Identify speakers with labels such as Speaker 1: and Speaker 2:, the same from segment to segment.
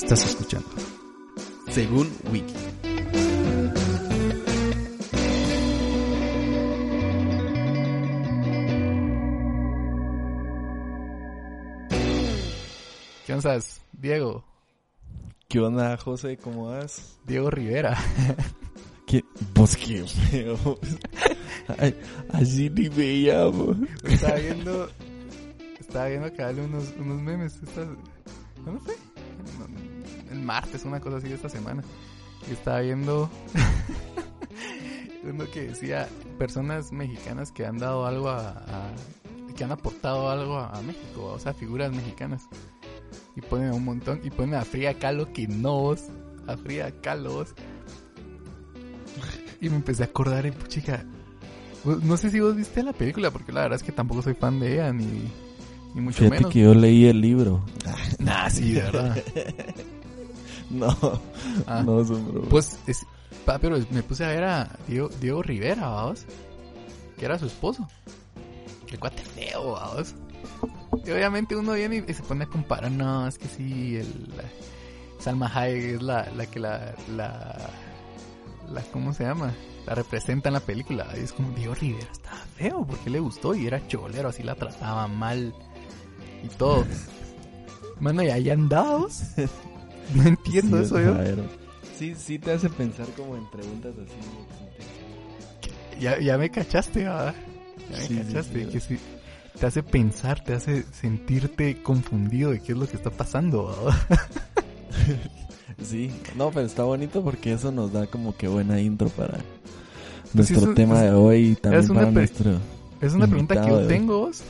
Speaker 1: Estás escuchando. Según Wiki.
Speaker 2: ¿Qué onda, Diego?
Speaker 1: ¿Qué onda, José? ¿Cómo vas?
Speaker 2: Diego Rivera.
Speaker 1: ¿Qué? Pues qué feo. Ay, así ni me llamo.
Speaker 2: Estaba viendo. Estaba viendo que dale unos, unos memes. Esta, ¿Cuándo fue? El martes, una cosa así de esta semana. Y estaba viendo. uno que decía personas mexicanas que han dado algo a. a- que han aportado algo a, a México, o sea, figuras mexicanas. Y ponen un montón. Y ponen a Frida Kahlo que no. A Frida Kahlo. Y me empecé a acordar, y chica, no sé si vos viste la película, porque la verdad es que tampoco soy fan de ella, ni, ni mucho
Speaker 1: Fíjate
Speaker 2: menos.
Speaker 1: que yo leí el libro.
Speaker 2: Nah, sí, de verdad.
Speaker 1: No,
Speaker 2: Ah,
Speaker 1: no son bromas.
Speaker 2: Pues, es, pa, pero me puse a ver a Diego, Diego Rivera, vamos, que era su esposo. El cuate feo, vamos. Y obviamente uno viene y se pone a comparar, no, es que sí, el, Salma Hayek es la, la que la, la, la, ¿cómo se llama? La representa en la película. Y es como, Diego Rivera estaba feo, porque le gustó? Y era cholero, así la trataba mal y todo. Mano, y ahí andados. No entiendo
Speaker 1: Sí,
Speaker 2: eso yo.
Speaker 1: raro. Sí, sí te hace pensar como en preguntas así.
Speaker 2: Ya, ya me cachaste, ¿verdad? Ya me
Speaker 1: Sí,
Speaker 2: cachaste.
Speaker 1: sí.
Speaker 2: que sí, te hace pensar, te hace sentirte confundido de qué es lo que está pasando, ¿verdad?
Speaker 1: Sí, no, pero está bonito porque eso nos da como que buena intro para
Speaker 2: Pues sí,
Speaker 1: nuestro
Speaker 2: un-
Speaker 1: tema
Speaker 2: es-
Speaker 1: de hoy y también
Speaker 2: es una
Speaker 1: para nuestro...
Speaker 2: Es una pregunta que yo tengo, vos.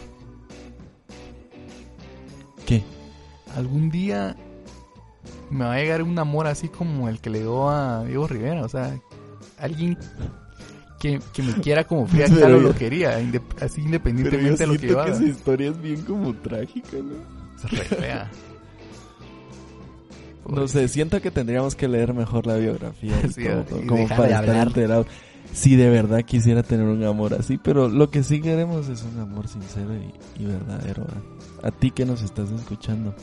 Speaker 1: ¿Qué?
Speaker 2: Algún día me va a llegar un amor así como el que le dio a Diego Rivera. O sea, alguien que, que me quiera como Frida
Speaker 1: Pero
Speaker 2: Kahlo
Speaker 1: yo-
Speaker 2: lo quería, inde- así
Speaker 1: Pero yo
Speaker 2: independientemente de lo que
Speaker 1: siento que
Speaker 2: llevaba.
Speaker 1: esa historia es bien como trágica, ¿no?
Speaker 2: Es re fea.
Speaker 1: No sé, siento que tendríamos que leer mejor la biografía y
Speaker 2: Sí,
Speaker 1: todo,
Speaker 2: y
Speaker 1: como para
Speaker 2: de
Speaker 1: estar enterados. Si de verdad quisiera tener un amor así, pero lo que sí queremos es un amor sincero y, y verdadero. ¿eh? A ti que nos estás escuchando.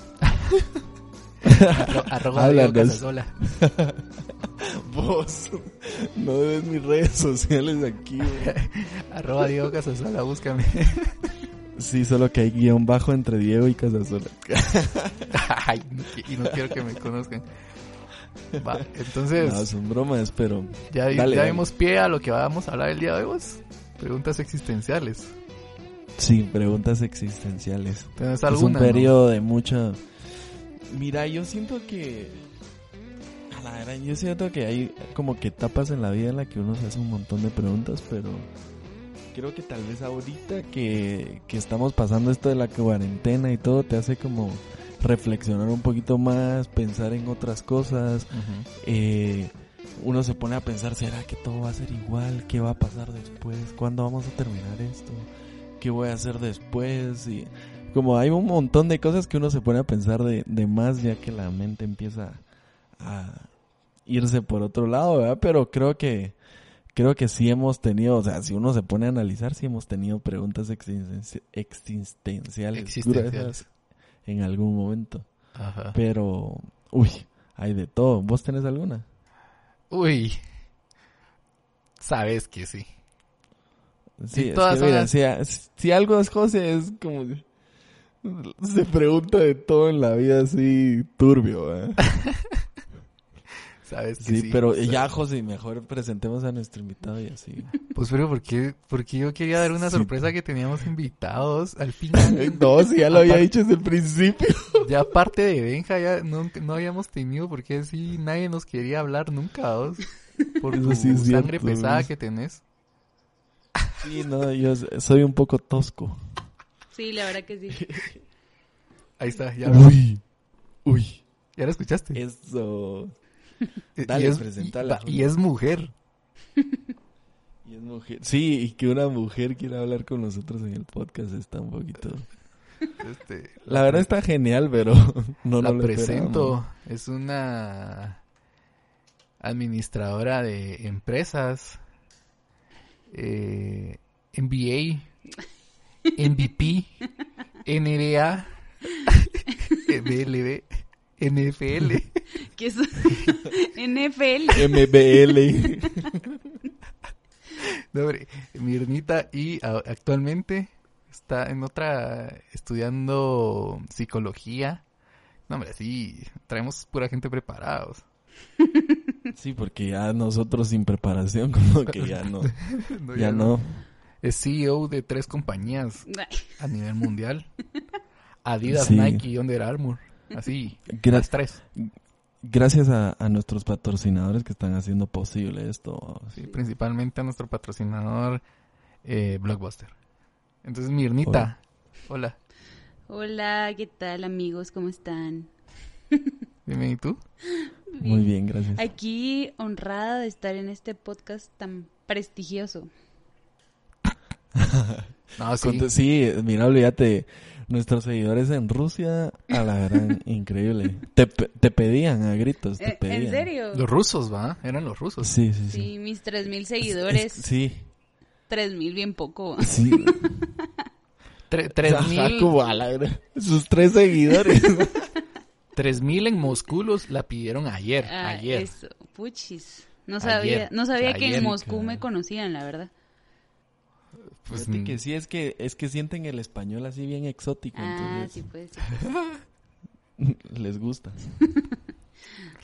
Speaker 2: Arro- arroba. Casasola.
Speaker 1: Vos, no debes mis redes sociales aquí. güey.
Speaker 2: Arroba Diego Casasola, búscame.
Speaker 1: Sí, solo que hay guion bajo entre Diego y Casasola.
Speaker 2: Ay, y no quiero que me conozcan. Va, entonces,
Speaker 1: No, son bromas, pero
Speaker 2: ya,
Speaker 1: dale,
Speaker 2: ya
Speaker 1: dale.
Speaker 2: dimos pie a lo que vamos a hablar el día de hoy. vos. Preguntas existenciales.
Speaker 1: sí, preguntas existenciales.
Speaker 2: ¿Tienes
Speaker 1: Es
Speaker 2: alguna?
Speaker 1: un
Speaker 2: no?
Speaker 1: periodo de mucha... Mira, yo siento que... A la gran, yo siento que hay como que etapas en la vida en la que uno se hace un montón de preguntas, pero creo que tal vez ahorita que, que estamos pasando esto de la cuarentena y todo, te hace como reflexionar un poquito más, pensar en otras cosas. Eh, uno se pone a pensar, ¿será que todo va a ser igual? ¿Qué va a pasar después? ¿Cuándo vamos a terminar esto? ¿Qué voy a hacer después? Y como hay un montón de cosas que uno se pone a pensar de, de más ya que la mente empieza a irse por otro lado, ¿verdad? Pero creo que creo que sí hemos tenido, o sea, si uno se pone a analizar, sí hemos tenido preguntas existenci- existenciales,
Speaker 2: Existenciales.
Speaker 1: en algún momento.
Speaker 2: Ajá.
Speaker 1: Pero, uy, hay de todo. ¿Vos tenés alguna?
Speaker 2: Uy. Sabes que sí.
Speaker 1: Sí, es que mira, si, si algo es José, es como... Se pregunta de todo en la vida así turbio, ¿eh?
Speaker 2: Sabes que
Speaker 1: Sí,
Speaker 2: sí.
Speaker 1: pero
Speaker 2: Sabes-
Speaker 1: ya, José, mejor presentemos a nuestro invitado y así.
Speaker 2: Pues, pero ¿por qué, porque yo quería dar una
Speaker 1: Sí.
Speaker 2: sorpresa que teníamos invitados al final.
Speaker 1: no, si ya lo había dicho desde el principio.
Speaker 2: ya aparte de Benja, ya no, no habíamos tenido, porque sí, nadie nos quería hablar nunca, vos, Por tu
Speaker 1: sí
Speaker 2: sangre
Speaker 1: cierto,
Speaker 2: pesada
Speaker 1: ¿ves?
Speaker 2: que tenés.
Speaker 1: Sí, no, yo soy un poco tosco.
Speaker 3: Sí, la verdad que sí.
Speaker 2: Ahí está, ya,
Speaker 1: Uy, uy,
Speaker 2: ya lo escuchaste.
Speaker 1: eso. Dale,
Speaker 2: y, es,
Speaker 1: presentala,
Speaker 2: y- y es mujer.
Speaker 1: Y es mujer. Sí, y que una mujer quiera hablar con nosotros en el podcast está un poquito...
Speaker 2: Este,
Speaker 1: La verdad está genial, pero no
Speaker 2: la
Speaker 1: no lo
Speaker 2: presento. Es una administradora de empresas, eh, MBA, MVP, NBA, BLB, NFL.
Speaker 3: ¿Qué es NFL?
Speaker 1: MBL.
Speaker 2: No, hombre, Mirnita y a- actualmente está en otra estudiando psicología. No, hombre, sí, traemos pura gente preparados.
Speaker 1: Sí, porque ya nosotros sin preparación, como que ya no. ya no.
Speaker 2: Es CEO de tres compañías a nivel mundial. Adidas,
Speaker 1: Sí.
Speaker 2: Nike y Under Armour. Así,
Speaker 1: Gra-
Speaker 2: las tres.
Speaker 1: gracias a, a nuestros patrocinadores que están haciendo posible esto.
Speaker 2: Sí, principalmente a nuestro patrocinador eh, Blockbuster. Entonces, Mirnita, hola.
Speaker 3: Hola, ¿qué tal amigos? ¿Cómo están?
Speaker 2: Dime, ¿y tú?
Speaker 1: Muy bien, gracias.
Speaker 3: Aquí honrada de estar en este podcast tan prestigioso.
Speaker 2: No, sí.
Speaker 1: Conte- Sí, mira, olvídate. Nuestros seguidores en Rusia, a la gran, increíble. Te, pe- te pedían a gritos, te
Speaker 3: Eh,
Speaker 1: pedían.
Speaker 3: ¿En serio?
Speaker 2: Los rusos, ¿va? Eran los rusos.
Speaker 1: Sí, sí, sí.
Speaker 3: Sí, mis 3000
Speaker 1: Es-
Speaker 3: seguidores.
Speaker 1: sí,
Speaker 3: 3000 bien poco.
Speaker 1: sí.
Speaker 2: Tre- tres
Speaker 1: Ajá,
Speaker 2: mil-
Speaker 1: como a la gran- Sus tres seguidores.
Speaker 2: tres mil en Moscú los la pidieron ayer.
Speaker 3: Ah,
Speaker 2: ayer.
Speaker 3: Eso, puchis. No
Speaker 2: Ayer.
Speaker 3: sabía, no sabía que
Speaker 2: Ayer,
Speaker 3: en Moscú
Speaker 1: cara.
Speaker 3: me conocían, la verdad.
Speaker 2: Pues,
Speaker 1: Fíjate
Speaker 2: mm,
Speaker 1: que sí, es que, es que sienten el español así bien exótico,
Speaker 3: Ah,
Speaker 1: entonces
Speaker 3: sí, pues. sí, pues.
Speaker 1: les gusta.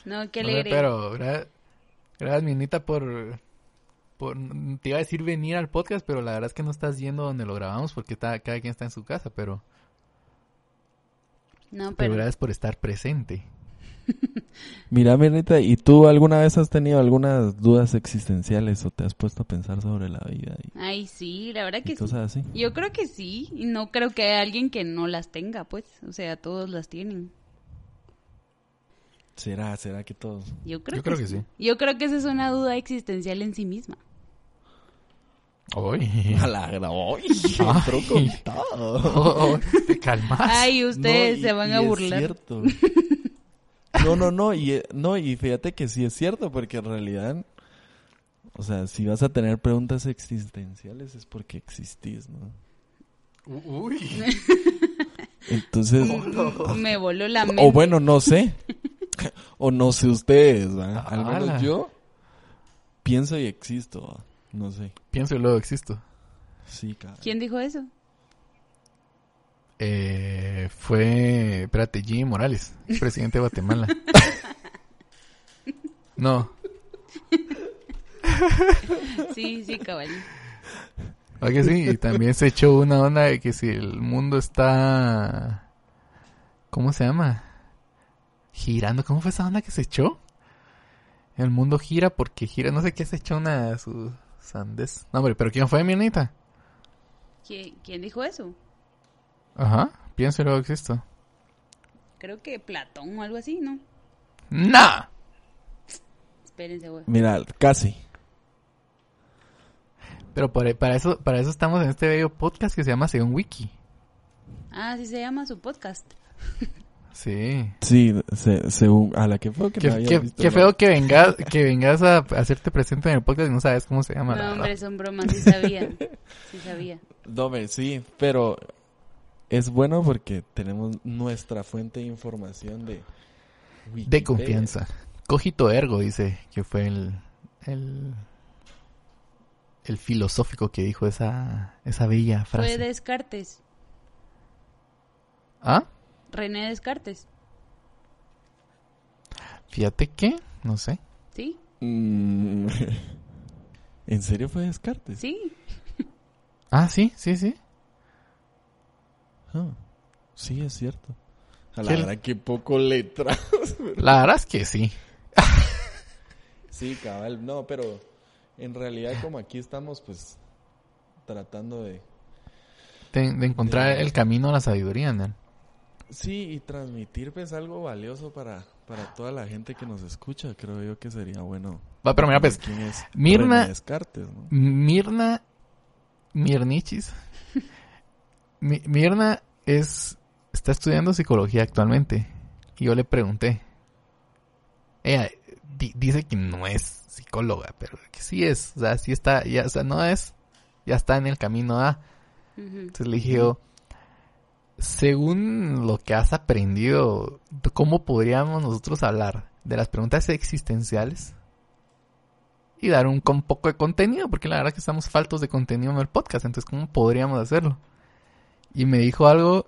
Speaker 3: No, qué
Speaker 2: no
Speaker 3: alegre.
Speaker 2: pero gra- gracias, Mirnita, por, por... Te iba a decir venir al podcast, pero la verdad es que no estás yendo donde lo grabamos porque está, cada quien está en su casa, pero...
Speaker 3: No,
Speaker 2: Pero
Speaker 3: pero
Speaker 2: gracias por estar presente.
Speaker 1: Mira, Mirnita, ¿y tú alguna vez has tenido algunas dudas existenciales o te has puesto a pensar sobre la vida y,
Speaker 3: Ay, sí, la verdad que sí.
Speaker 1: cosas así?
Speaker 3: Yo creo que sí, y no creo que haya alguien que no las tenga, pues. O sea, todos las tienen.
Speaker 1: ¿Será, será que todos?
Speaker 3: Yo creo,
Speaker 2: Yo creo que sí.
Speaker 3: Yo creo que esa es una duda existencial en sí misma.
Speaker 2: Uy.
Speaker 1: A la gran... ¡Ay!
Speaker 2: Ay.
Speaker 1: Entró con todo.
Speaker 2: Oh, oh, te calmas.
Speaker 3: Ay, ustedes
Speaker 1: No, y-
Speaker 3: se van
Speaker 1: y
Speaker 3: a
Speaker 1: es
Speaker 3: burlar.
Speaker 1: cierto. No, no, no, y, eh, no, y fíjate que sí es cierto, porque en realidad, o sea, si vas a tener preguntas existenciales es porque existís, ¿no?
Speaker 2: Uy.
Speaker 1: Entonces,
Speaker 3: Me voló la mente.
Speaker 1: o bueno, no sé, o no sé ustedes, ¿va? Al menos
Speaker 2: Ala.
Speaker 1: yo pienso y existo, ¿va? no sé,
Speaker 2: Pienso y luego existo.
Speaker 1: sí, cabrón.
Speaker 3: ¿Quién dijo eso?
Speaker 2: Eh, fue, espérate, Jimmy Morales, presidente de Guatemala. No,
Speaker 3: Sí, sí, cabal.
Speaker 2: ¿a que sí? Y también se echó una onda de que si el mundo está, ¿cómo se llama? Girando, ¿cómo fue esa onda que se echó? El mundo gira porque gira, no sé qué se echó una de sus sandes. No, hombre, pero ¿quién fue, mi Anita?
Speaker 3: ¿Quién, quién dijo eso?
Speaker 2: Ajá, pienso y luego existo.
Speaker 3: Creo que Platón o algo así, ¿no?
Speaker 2: ¡No!
Speaker 3: Espérense, güey.
Speaker 1: Mira, casi.
Speaker 2: Pero para, para eso, para eso estamos en este bello podcast que se llama Según Wiki.
Speaker 3: Ah, así se llama su podcast.
Speaker 2: Sí.
Speaker 1: Sí, se- según a la que fue que
Speaker 2: Qué,
Speaker 1: me había
Speaker 2: qué-
Speaker 1: visto,
Speaker 2: qué
Speaker 1: ¿no?
Speaker 2: feo que vengas, que vengas a hacerte presente en el podcast y no sabes cómo se llama. la
Speaker 3: No,
Speaker 2: verdad.
Speaker 3: hombre, son bromas, sí sabía. Sí sabía.
Speaker 1: No, me- sí, pero es bueno porque tenemos nuestra fuente de información de
Speaker 2: De confianza. Cogito ergo, dice que fue el, el, el filosófico que dijo esa, esa bella
Speaker 3: Fue
Speaker 2: frase.
Speaker 3: Descartes.
Speaker 2: ¿Ah?
Speaker 3: René Descartes.
Speaker 2: Fíjate que, no sé.
Speaker 3: ¿Sí?
Speaker 1: Mm, ¿En serio fue Descartes?
Speaker 3: Sí.
Speaker 2: Ah, sí, sí, sí.
Speaker 1: Ah, sí, es cierto. A la
Speaker 2: ¿Qué?
Speaker 1: verdad que poco letra.
Speaker 2: La verdad es que sí.
Speaker 1: sí, cabal, no, pero en realidad como aquí estamos pues tratando de...
Speaker 2: De, de encontrar
Speaker 1: De-
Speaker 2: el camino a la sabiduría, ¿no?
Speaker 1: Sí, y transmitir pues algo valioso para, para toda la gente que nos escucha. Creo yo que sería bueno.
Speaker 2: Va, pero mira, pues,
Speaker 1: ¿Quién es
Speaker 2: Mirna-
Speaker 1: Descartes, ¿no?
Speaker 2: Mirna Mirnichis. Mi- Mirna es está estudiando psicología actualmente y yo le pregunté. Ella di- dice que no es psicóloga, pero que sí es, o sea, sí está, ya, o sea, no es, ya está en el camino a. Entonces le dije yo, según lo que has aprendido, ¿cómo podríamos nosotros hablar de las preguntas existenciales? Y dar un, un poco de contenido, porque la verdad es que estamos faltos de contenido en el podcast, entonces ¿cómo podríamos hacerlo? Y me dijo algo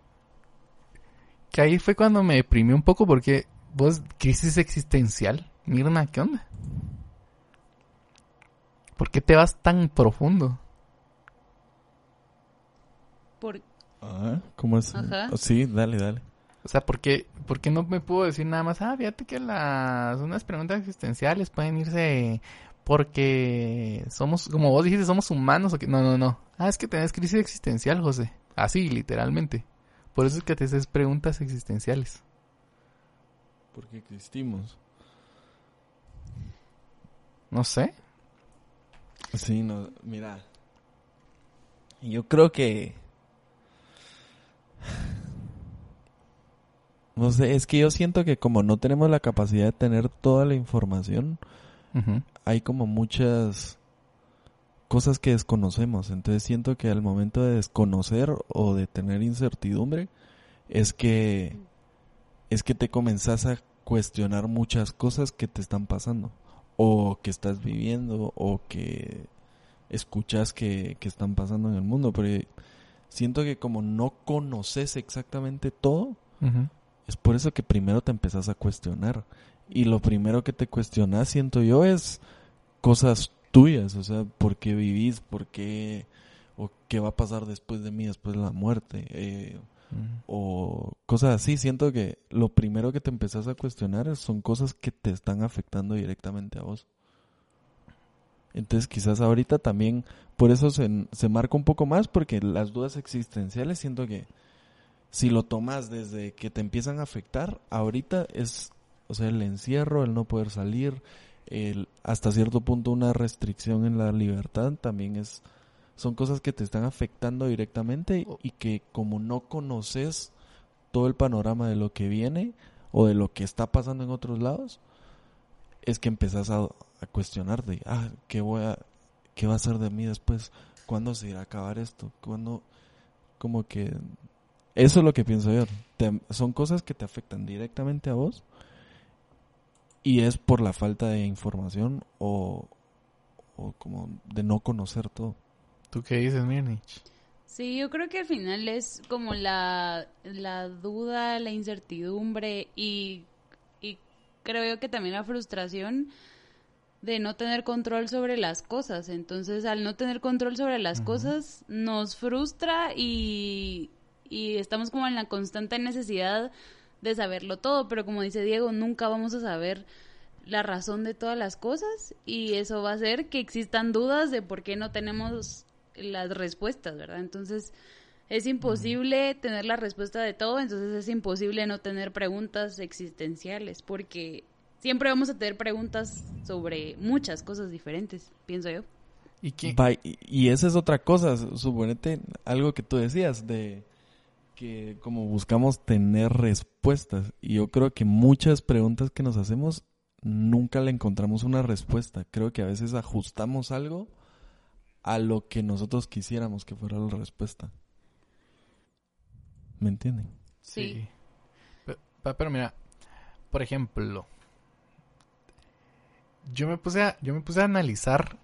Speaker 2: que ahí fue cuando me deprimí un poco porque vos, crisis existencial, Mirna, ¿qué onda? ¿Por qué te vas tan profundo?
Speaker 3: Por...
Speaker 1: Ah, ¿Cómo es?
Speaker 3: Ajá.
Speaker 1: Sí, dale, dale.
Speaker 2: O sea, ¿por qué, por qué no me puedo decir nada más? Ah, fíjate que las unas preguntas existenciales pueden irse porque somos, como vos dijiste, somos humanos o que no, no, no. Ah, es que tenés crisis existencial, José. Así, literalmente. Por eso es que te haces preguntas existenciales.
Speaker 1: Porque existimos.
Speaker 2: No sé.
Speaker 1: Sí, no, mira. Yo creo que... No sé, es que yo siento que como no tenemos la capacidad de tener toda la información, hay como muchas cosas que desconocemos. Entonces siento que al momento de desconocer o de tener incertidumbre, es que es que te comenzás a cuestionar muchas cosas que te están pasando o que estás viviendo o que escuchas que, que están pasando en el mundo. Pero siento que como no conoces exactamente todo, es por eso que primero te empezás a cuestionar. Y lo primero que te cuestionas, siento yo, es cosas tuyas. O sea, ¿por qué vivís? ¿Por qué? ¿O qué va a pasar después de mí, después de la muerte? Eh, o cosas así. Siento que lo primero que te empezás a cuestionar es- son cosas que te están afectando directamente a vos. Entonces quizás ahorita también por eso se, se marca un poco más porque las dudas existenciales siento que si lo tomas desde que te empiezan a afectar, ahorita es, o sea, el encierro, el no poder salir, el, hasta cierto punto una restricción en la libertad también es, son cosas que te están afectando directamente y que como no conoces todo el panorama de lo que viene o de lo que está pasando en otros lados, es que empezás a, a cuestionarte, ah, ¿qué voy a, qué va a ser de mí después? ¿Cuándo se irá a acabar esto? ¿Cuándo? Como que eso es lo que pienso yo. Te- son cosas que te afectan directamente a vos y es por la falta de información o, o como de no conocer todo.
Speaker 2: ¿Tú qué dices, Mirnich?
Speaker 3: Sí, yo creo que al final es como la, la duda, la incertidumbre y, y creo yo que también la frustración de no tener control sobre las cosas. Entonces, al no tener control sobre las cosas, nos frustra y, y estamos como en la constante necesidad de saberlo todo. Pero como dice Diego, nunca vamos a saber la razón de todas las cosas y eso va a hacer que existan dudas de por qué no tenemos las respuestas, ¿verdad? Entonces es imposible tener la respuesta de todo, entonces es imposible no tener preguntas existenciales porque siempre vamos a tener preguntas sobre muchas cosas diferentes, pienso yo.
Speaker 2: ¿Y qué?
Speaker 1: Va, y, esa es otra cosa, su- suponete algo que tú decías de que como buscamos tener respuestas y yo creo que muchas preguntas que nos hacemos nunca le encontramos una respuesta. Creo que a veces ajustamos algo a lo que nosotros quisiéramos que fuera la respuesta. ¿Me entienden?
Speaker 3: Sí.
Speaker 2: Pe- pe- Pero, mira, por ejemplo, yo me puse a, yo me puse a analizar.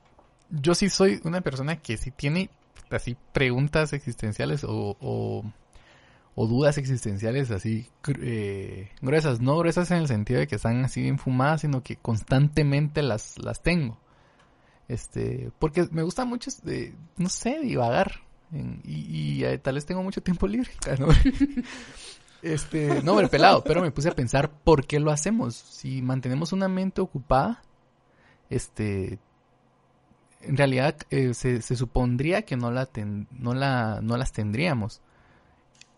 Speaker 2: Yo sí soy una persona que sí tiene así preguntas existenciales o, o, o dudas existenciales así eh, gruesas, no gruesas en el sentido de que están así bien fumadas, sino que constantemente las, las tengo. Este, porque me gusta mucho, este, no sé, divagar. y, eh, tal vez tengo mucho tiempo libre. ¿no? Este, no, el pelado, pero me puse a pensar por qué lo hacemos. Si mantenemos una mente ocupada, este, en realidad eh, se, se supondría que no la, no la, no las tendríamos.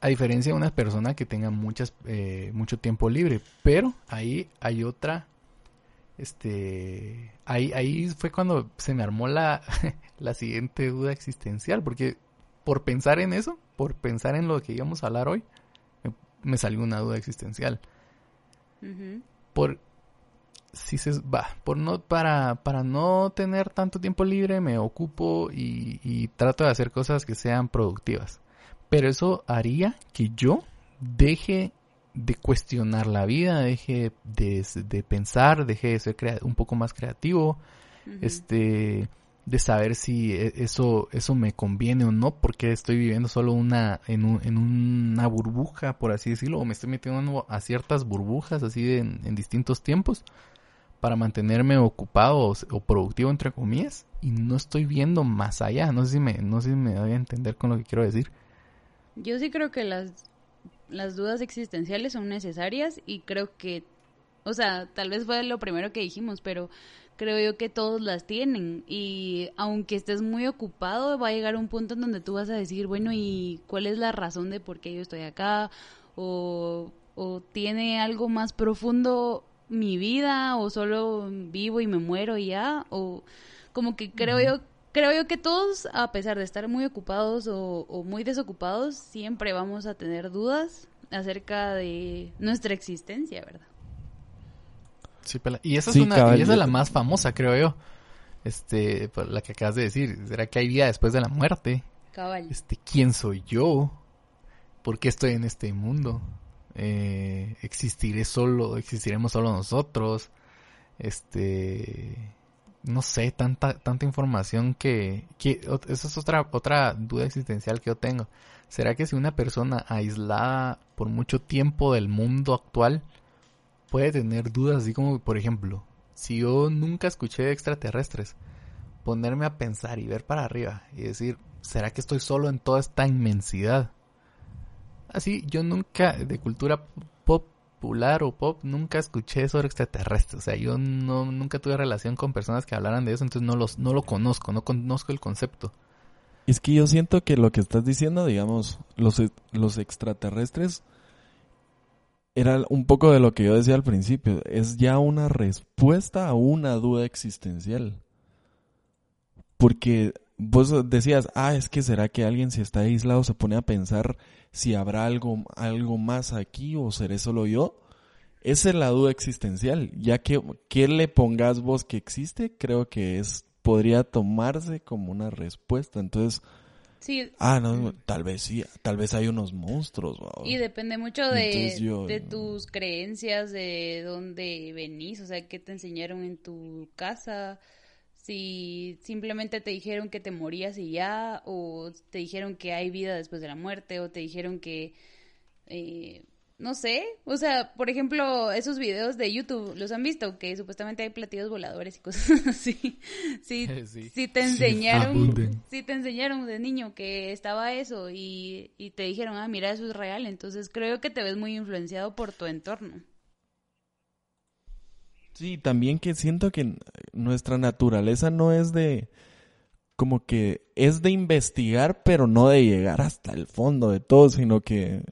Speaker 2: A diferencia de una persona que tenga muchas, eh, mucho tiempo libre. Pero ahí hay otra, este, ahí, ahí fue cuando se me armó la, la siguiente duda existencial, porque por pensar en eso, por pensar en lo que íbamos a hablar hoy, me, me salió una duda existencial. Por si se va, por no para para no tener tanto tiempo libre me ocupo y, y trato de hacer cosas que sean productivas. Pero eso haría que yo deje de cuestionar la vida, deje de, de pensar, deje de ser un poco más creativo, este de saber si e- eso eso me conviene o no porque estoy viviendo solo una en, un- en una burbuja por así decirlo o me estoy metiendo a ciertas burbujas así de- en, en distintos tiempos para mantenerme ocupado o, o productivo entre comillas y no estoy viendo más allá. No sé si me no sé si me doy a entender con lo que quiero decir
Speaker 3: Yo sí creo que las, las dudas existenciales son necesarias y creo que, o sea, tal vez fue lo primero que dijimos, pero creo yo que todos las tienen y aunque estés muy ocupado va a llegar un punto en donde tú vas a decir, bueno, ¿y cuál es la razón de por qué yo estoy acá? O, o tiene algo más profundo mi vida o solo vivo y me muero y ya o como que creo yo creo yo que todos a pesar de estar muy ocupados o, o muy desocupados siempre vamos a tener dudas acerca de nuestra existencia verdad
Speaker 2: Sí, pela- y esa
Speaker 1: Sí,
Speaker 2: es una
Speaker 1: cabal,
Speaker 2: y esa es
Speaker 1: yo
Speaker 2: la más famosa creo yo este pues, la que acabas de decir será que hay vida después de la muerte
Speaker 3: cabal
Speaker 2: este, ¿quién soy yo? ¿Por qué estoy en este mundo? Eh, ¿Existiré solo? ¿Existiremos solo nosotros? Este, no sé, tanta, tanta información que, que, esa es otra, otra duda existencial que yo tengo. ¿Será que si una persona aislada por mucho tiempo del mundo actual puede tener dudas así como, por ejemplo, si yo nunca escuché extraterrestres, ponerme a pensar y ver para arriba y decir, ¿será que estoy solo en toda esta inmensidad? Así, yo nunca, de cultura popular o pop, nunca escuché sobre extraterrestres. O sea, yo no, nunca tuve relación con personas que hablaran de eso, entonces no, los, no lo conozco, no conozco el concepto.
Speaker 1: Es que yo siento que lo que estás diciendo, digamos, los, e- los extraterrestres, era un poco de lo que yo decía al principio, es ya una respuesta a una duda existencial. Porque vos decías, ah, es que será que alguien si está aislado se pone a pensar si habrá algo, algo más aquí o seré solo yo. Esa es la duda existencial. Ya que, que le pongas vos que existe, creo que es, podría tomarse como una respuesta. Entonces,
Speaker 3: sí
Speaker 1: ah, no, tal vez sí, tal vez hay unos monstruos. wow.
Speaker 3: y depende mucho de,
Speaker 1: yo-
Speaker 3: de tus creencias, de dónde venís, o sea, qué te enseñaron en tu casa, si simplemente te dijeron que te morías y ya, o te dijeron que hay vida después de la muerte, o te dijeron que, eh, no sé, o sea, por ejemplo, esos videos de YouTube, ¿los han visto? Que supuestamente hay platillos voladores y cosas así. Sí,
Speaker 2: Sí.
Speaker 3: sí te
Speaker 2: Sí,
Speaker 3: enseñaron,
Speaker 2: abundan.
Speaker 3: sí te enseñaron de niño que estaba eso y, y te dijeron, ah, mira, eso es real, entonces creo que te ves muy influenciado por tu entorno.
Speaker 1: Sí, también que siento que nuestra naturaleza no es de como que es de investigar, pero no de llegar hasta el fondo de todo, sino que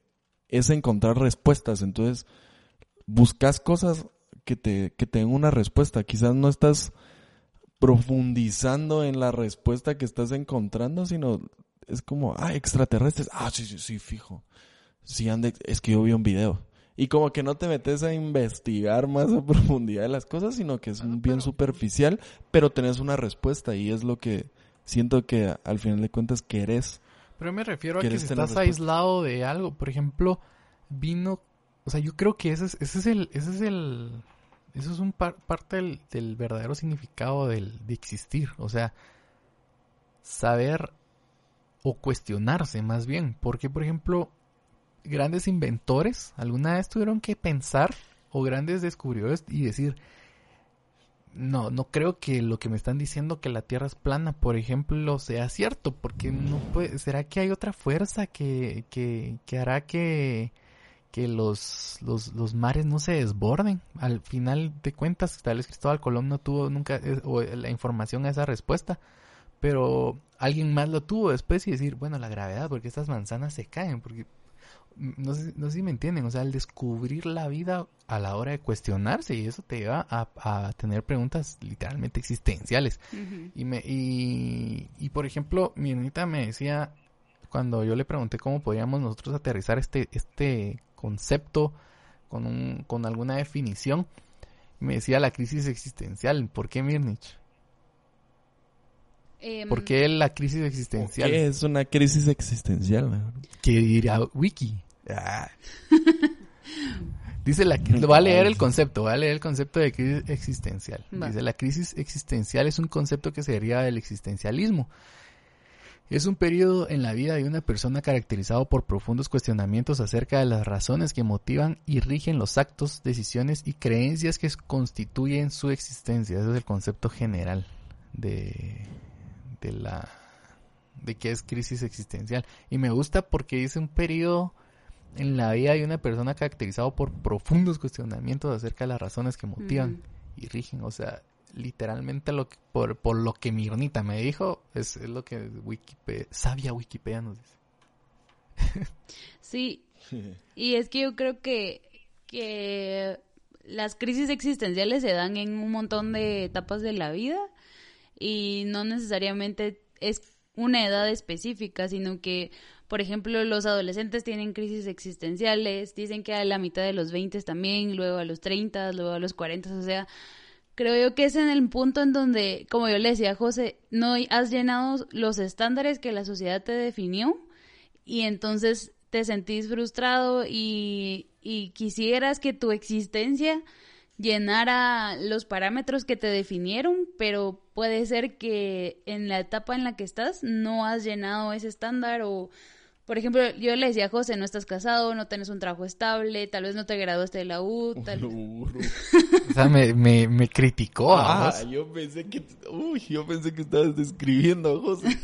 Speaker 1: es encontrar respuestas. Entonces, buscas cosas que te, que te den una respuesta. Quizás no estás profundizando en la respuesta que estás encontrando, sino es como, ah, extraterrestres. Ah, sí, sí, sí, fijo. Sí, ande, es que yo vi un video. Y como que no te metes a investigar más a profundidad de las cosas, sino que es un bien superficial, pero tenés una respuesta y es lo que siento que al final de cuentas querés.
Speaker 2: Pero me refiero a que
Speaker 1: ¿Quieres
Speaker 2: si estás aislado de algo, por ejemplo, vino, o sea, yo creo que ese es, ese es el, ese es el, eso es un par- parte del, del verdadero significado del, de existir, o sea, saber o cuestionarse más bien, porque por ejemplo, grandes inventores alguna vez tuvieron que pensar o grandes descubridores y decir, no, no creo que lo que me están diciendo que la Tierra es plana, por ejemplo, sea cierto, porque no puede, ¿será que hay otra fuerza que, que, que hará que, que los, los, los mares no se desborden? Al final de cuentas, tal vez Cristóbal Colón no tuvo nunca eh, o la información a esa respuesta, pero alguien más lo tuvo después y decir, bueno, la gravedad, porque estas manzanas se caen, porque no sé, no sé si me entienden, o sea, al descubrir la vida a la hora de cuestionarse y eso te lleva a, a tener preguntas literalmente existenciales. Y, me, y, y por ejemplo, mi hermanita me decía, cuando yo le pregunté cómo podíamos nosotros aterrizar este, este concepto con, un, con alguna definición, me decía la crisis existencial. ¿Por qué Mirnich?
Speaker 3: Em,
Speaker 2: ¿Por qué la crisis existencial?
Speaker 1: ¿Qué es una crisis existencial?
Speaker 2: ¿Qué dirá Wiki? Ah. Dice la lo va a leer el concepto, va a leer el concepto de crisis existencial.
Speaker 3: Va.
Speaker 2: Dice la crisis existencial es un concepto que se deriva del existencialismo. Es un periodo en la vida de una persona caracterizado por profundos cuestionamientos acerca de las razones que motivan y rigen los actos, decisiones y creencias que constituyen su existencia. Ese es el concepto general de, de la de qué es crisis existencial. Y me gusta porque dice un periodo en la vida de una persona caracterizado por profundos cuestionamientos acerca de las razones que motivan y rigen. O sea, literalmente lo que, por, por lo que Mirnita me dijo, es, es lo que Wikipedia, sabia Wikipedia nos dice.
Speaker 3: Sí, y es que yo creo que, que las crisis existenciales se dan en un montón de etapas de la vida y no necesariamente es una edad específica, sino que, por ejemplo, los adolescentes tienen crisis existenciales, dicen que a la mitad de los 20 también, luego a los 30, luego a los 40, o sea, creo yo que es en el punto en donde, como yo le decía a José, no has llenado los estándares que la sociedad te definió y entonces te sentís frustrado y, y quisieras que tu existencia llenara los parámetros que te definieron, pero puede ser que en la etapa en la que estás no has llenado ese estándar o, por ejemplo, yo le decía a José, no estás casado, no tienes un trabajo estable, tal vez no te graduaste de la U, tal
Speaker 2: O sea, me, me, me criticó a
Speaker 1: Ah,
Speaker 2: vos,
Speaker 1: yo pensé que, uy, yo pensé que estabas describiendo a José.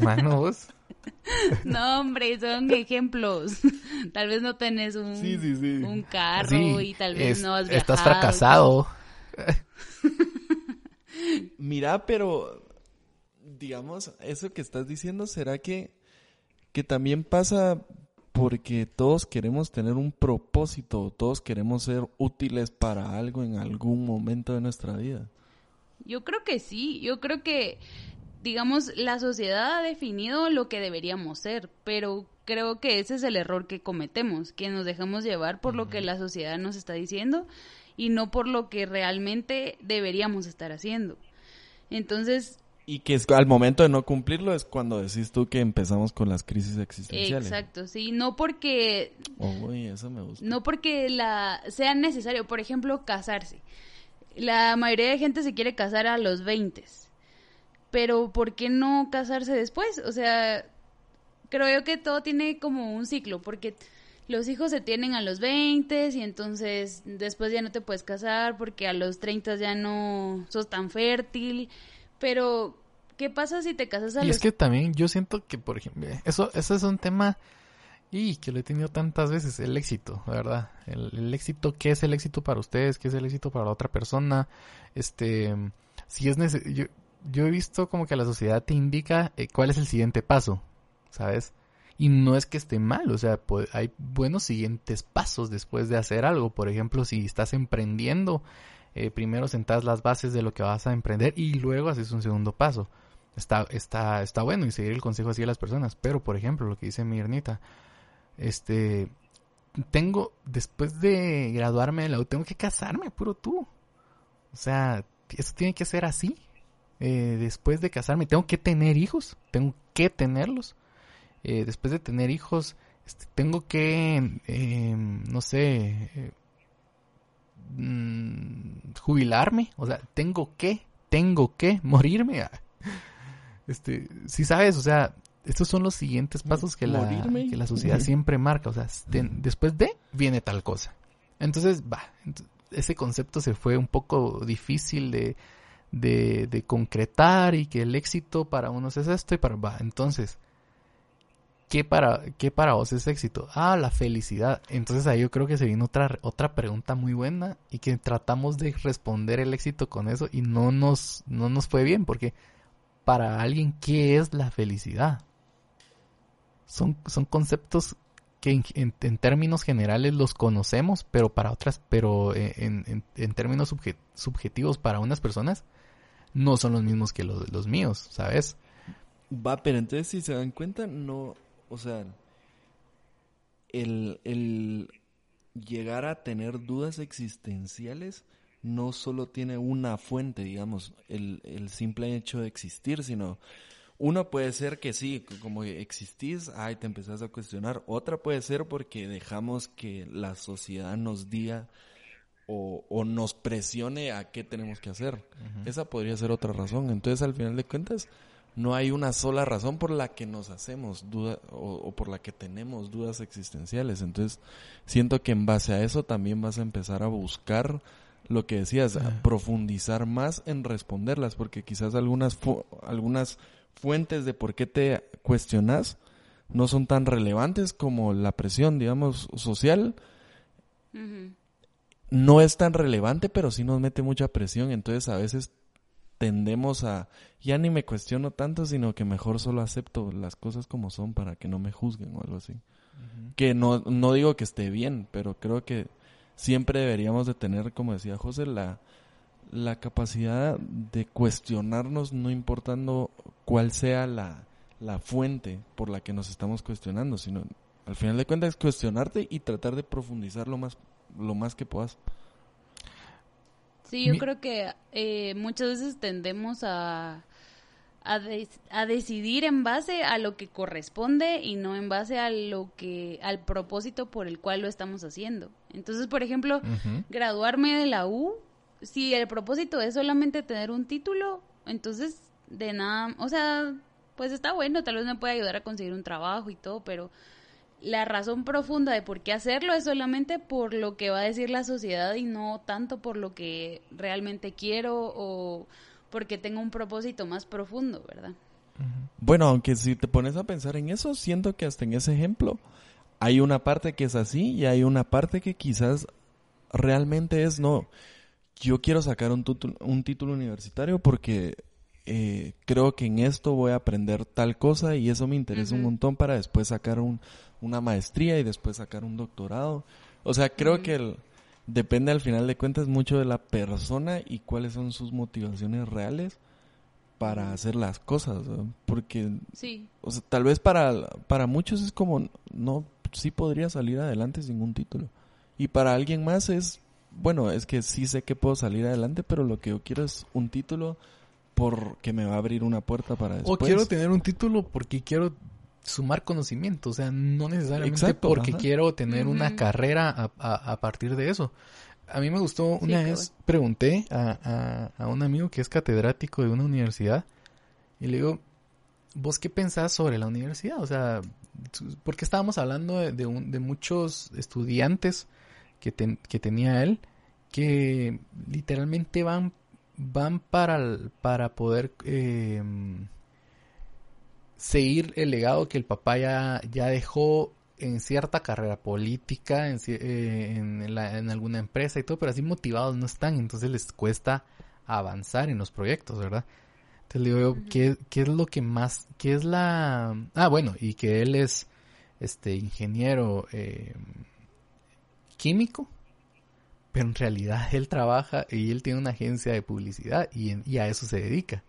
Speaker 2: mano, vos.
Speaker 3: No, hombre, son ejemplos. Tal vez no tenés un,
Speaker 1: Sí, sí, sí.
Speaker 3: un carro
Speaker 2: Sí,
Speaker 3: y tal vez
Speaker 2: es-
Speaker 3: no has viajado.
Speaker 2: Estás fracasado.
Speaker 1: Mira, pero digamos, eso que estás diciendo, ¿será que, que también pasa porque todos queremos tener un propósito, todos queremos ser útiles para algo en algún momento de nuestra vida?
Speaker 3: Yo creo que sí, yo creo que, digamos, la sociedad ha definido lo que deberíamos ser, pero creo que ese es el error que cometemos, que nos dejamos llevar por lo que la sociedad nos está diciendo y no por lo que realmente deberíamos estar haciendo. Entonces,
Speaker 1: Y que es- al momento de no cumplirlo es cuando decís tú que empezamos con las crisis existenciales.
Speaker 3: exacto, sí, no porque
Speaker 1: Uy, eso me gusta.
Speaker 3: No porque la sea necesario, por ejemplo, casarse. La mayoría de gente se quiere casar a los 20. Pero ¿por qué no casarse después? O sea, creo yo que todo tiene como un ciclo, porque los hijos se tienen a los 20 y entonces después ya no te puedes casar porque a los 30 ya no sos tan fértil. Pero, ¿qué pasa si te casas a
Speaker 2: Y
Speaker 3: los
Speaker 2: es que también yo siento que, por ejemplo, eso, eso es un tema y que lo he tenido tantas veces, el éxito, la verdad. El, el éxito, ¿qué es el éxito para ustedes? ¿Qué es el éxito para la otra persona? Este, si es nece- yo, he visto como que la sociedad te indica eh, cuál es el siguiente paso, ¿sabes? Y no es que esté mal, o sea, hay buenos siguientes pasos después de hacer algo. Por ejemplo, si estás emprendiendo, eh, primero sentás las bases de lo que vas a emprender y luego haces un segundo paso. Está, está, está bueno y seguir el consejo así de las personas. Pero, por ejemplo, lo que dice mi Ernita, este, tengo, después de graduarme de la U, tengo que casarme, puro tú. O sea, eso tiene que ser así. Eh, después de casarme, tengo que tener hijos, tengo que tenerlos. Eh, después de tener hijos, este, tengo que, eh, no sé, eh, mm, jubilarme. O sea, tengo que, tengo que morirme. Este, si sabes, o sea, estos son los siguientes pasos que la, que la sociedad siempre marca. O sea, de- después de, viene tal cosa. Entonces, va, ese concepto se fue un poco difícil de, de, concretar y que el éxito para unos es esto y para, va, entonces, ¿qué para, qué para vos es éxito? Ah, la felicidad. Entonces ahí yo creo que se vino otra, otra pregunta muy buena y que tratamos de responder el éxito con eso y no nos, no nos fue bien porque para alguien, ¿qué es la felicidad? Son, son conceptos que en, términos generales los conocemos, pero para otras, pero en, en- términos subje- subjetivos para unas personas no son los mismos que los, los míos, ¿sabes?
Speaker 1: Va, pero entonces si se dan cuenta, no, o sea, el, el llegar a tener dudas existenciales no solo tiene una fuente, digamos, el, el simple hecho de existir, sino uno puede ser que sí, como existís, ay, te empezás a cuestionar. Otra puede ser porque dejamos que la sociedad nos diga o, o nos presione a qué tenemos que hacer. Esa podría ser otra razón. Entonces, al final de cuentas, no hay una sola razón por la que nos hacemos duda o, o, por la que tenemos dudas existenciales. Entonces, siento que en base a eso también vas a empezar a buscar lo que decías, a profundizar más en responderlas, porque quizás algunas algunas fuentes de por qué te cuestionas no son tan relevantes como la presión, digamos, social. No es tan relevante, pero sí nos mete mucha presión, entonces a veces tendemos a ya ni me cuestiono tanto, sino que mejor solo acepto las cosas como son para que no me juzguen o algo así. Que no, no digo que esté bien, pero creo que siempre deberíamos de tener, como decía José, la, la capacidad de cuestionarnos no importando cuál sea la, la fuente por la que nos estamos cuestionando, sino al final de cuentas es cuestionarte y tratar de profundizar lo más, lo más que puedas.
Speaker 3: Sí, yo creo que eh, muchas veces tendemos a, a, a, decidir en base a lo que corresponde y no en base a lo que al propósito por el cual lo estamos haciendo. Entonces, por ejemplo, graduarme de la U si el propósito es solamente tener un título, entonces de nada, o sea, pues está bueno, tal vez me puede ayudar a conseguir un trabajo y todo, pero la razón profunda de por qué hacerlo es solamente por lo que va a decir la sociedad y no tanto por lo que realmente quiero o porque tengo un propósito más profundo, ¿verdad?
Speaker 1: Bueno, aunque si te pones a pensar en eso, siento que hasta en ese ejemplo hay una parte que es así y hay una parte que quizás realmente es no yo quiero sacar un, un título universitario porque eh, creo que en esto voy a aprender tal cosa y eso me interesa un montón para después sacar un, una maestría y después sacar un doctorado. O sea, creo que depende al final de cuentas mucho de la persona y cuáles son sus motivaciones reales para hacer las cosas, porque
Speaker 3: sí.
Speaker 1: o sea, tal vez para, para muchos es como, no, sí podría salir adelante sin un título. Y para alguien más es bueno, es que sí sé que puedo salir adelante, pero lo que yo quiero es un título porque me va a abrir una puerta para después.
Speaker 2: O quiero tener un título porque quiero sumar conocimiento, o sea, no necesariamente porque quiero tener una carrera a, partir de eso. A mí me gustó, una vez pregunté a, a, un amigo que es catedrático de una universidad y le digo, ¿vos qué pensás sobre la universidad? O sea, porque estábamos hablando de, de, de muchos estudiantes que, que tenía él, que literalmente van, van para, para poder eh, seguir el legado que el papá ya, ya dejó en cierta carrera política, en, eh, en, alguna empresa y todo, pero así motivados no están, entonces les cuesta avanzar en los proyectos, ¿verdad? Entonces le digo, ¿qué, ¿qué, es lo que más, qué es la... Ah, bueno, y que él es este ingeniero eh, químico, pero en realidad él trabaja y él tiene una agencia de publicidad y, a eso se dedica.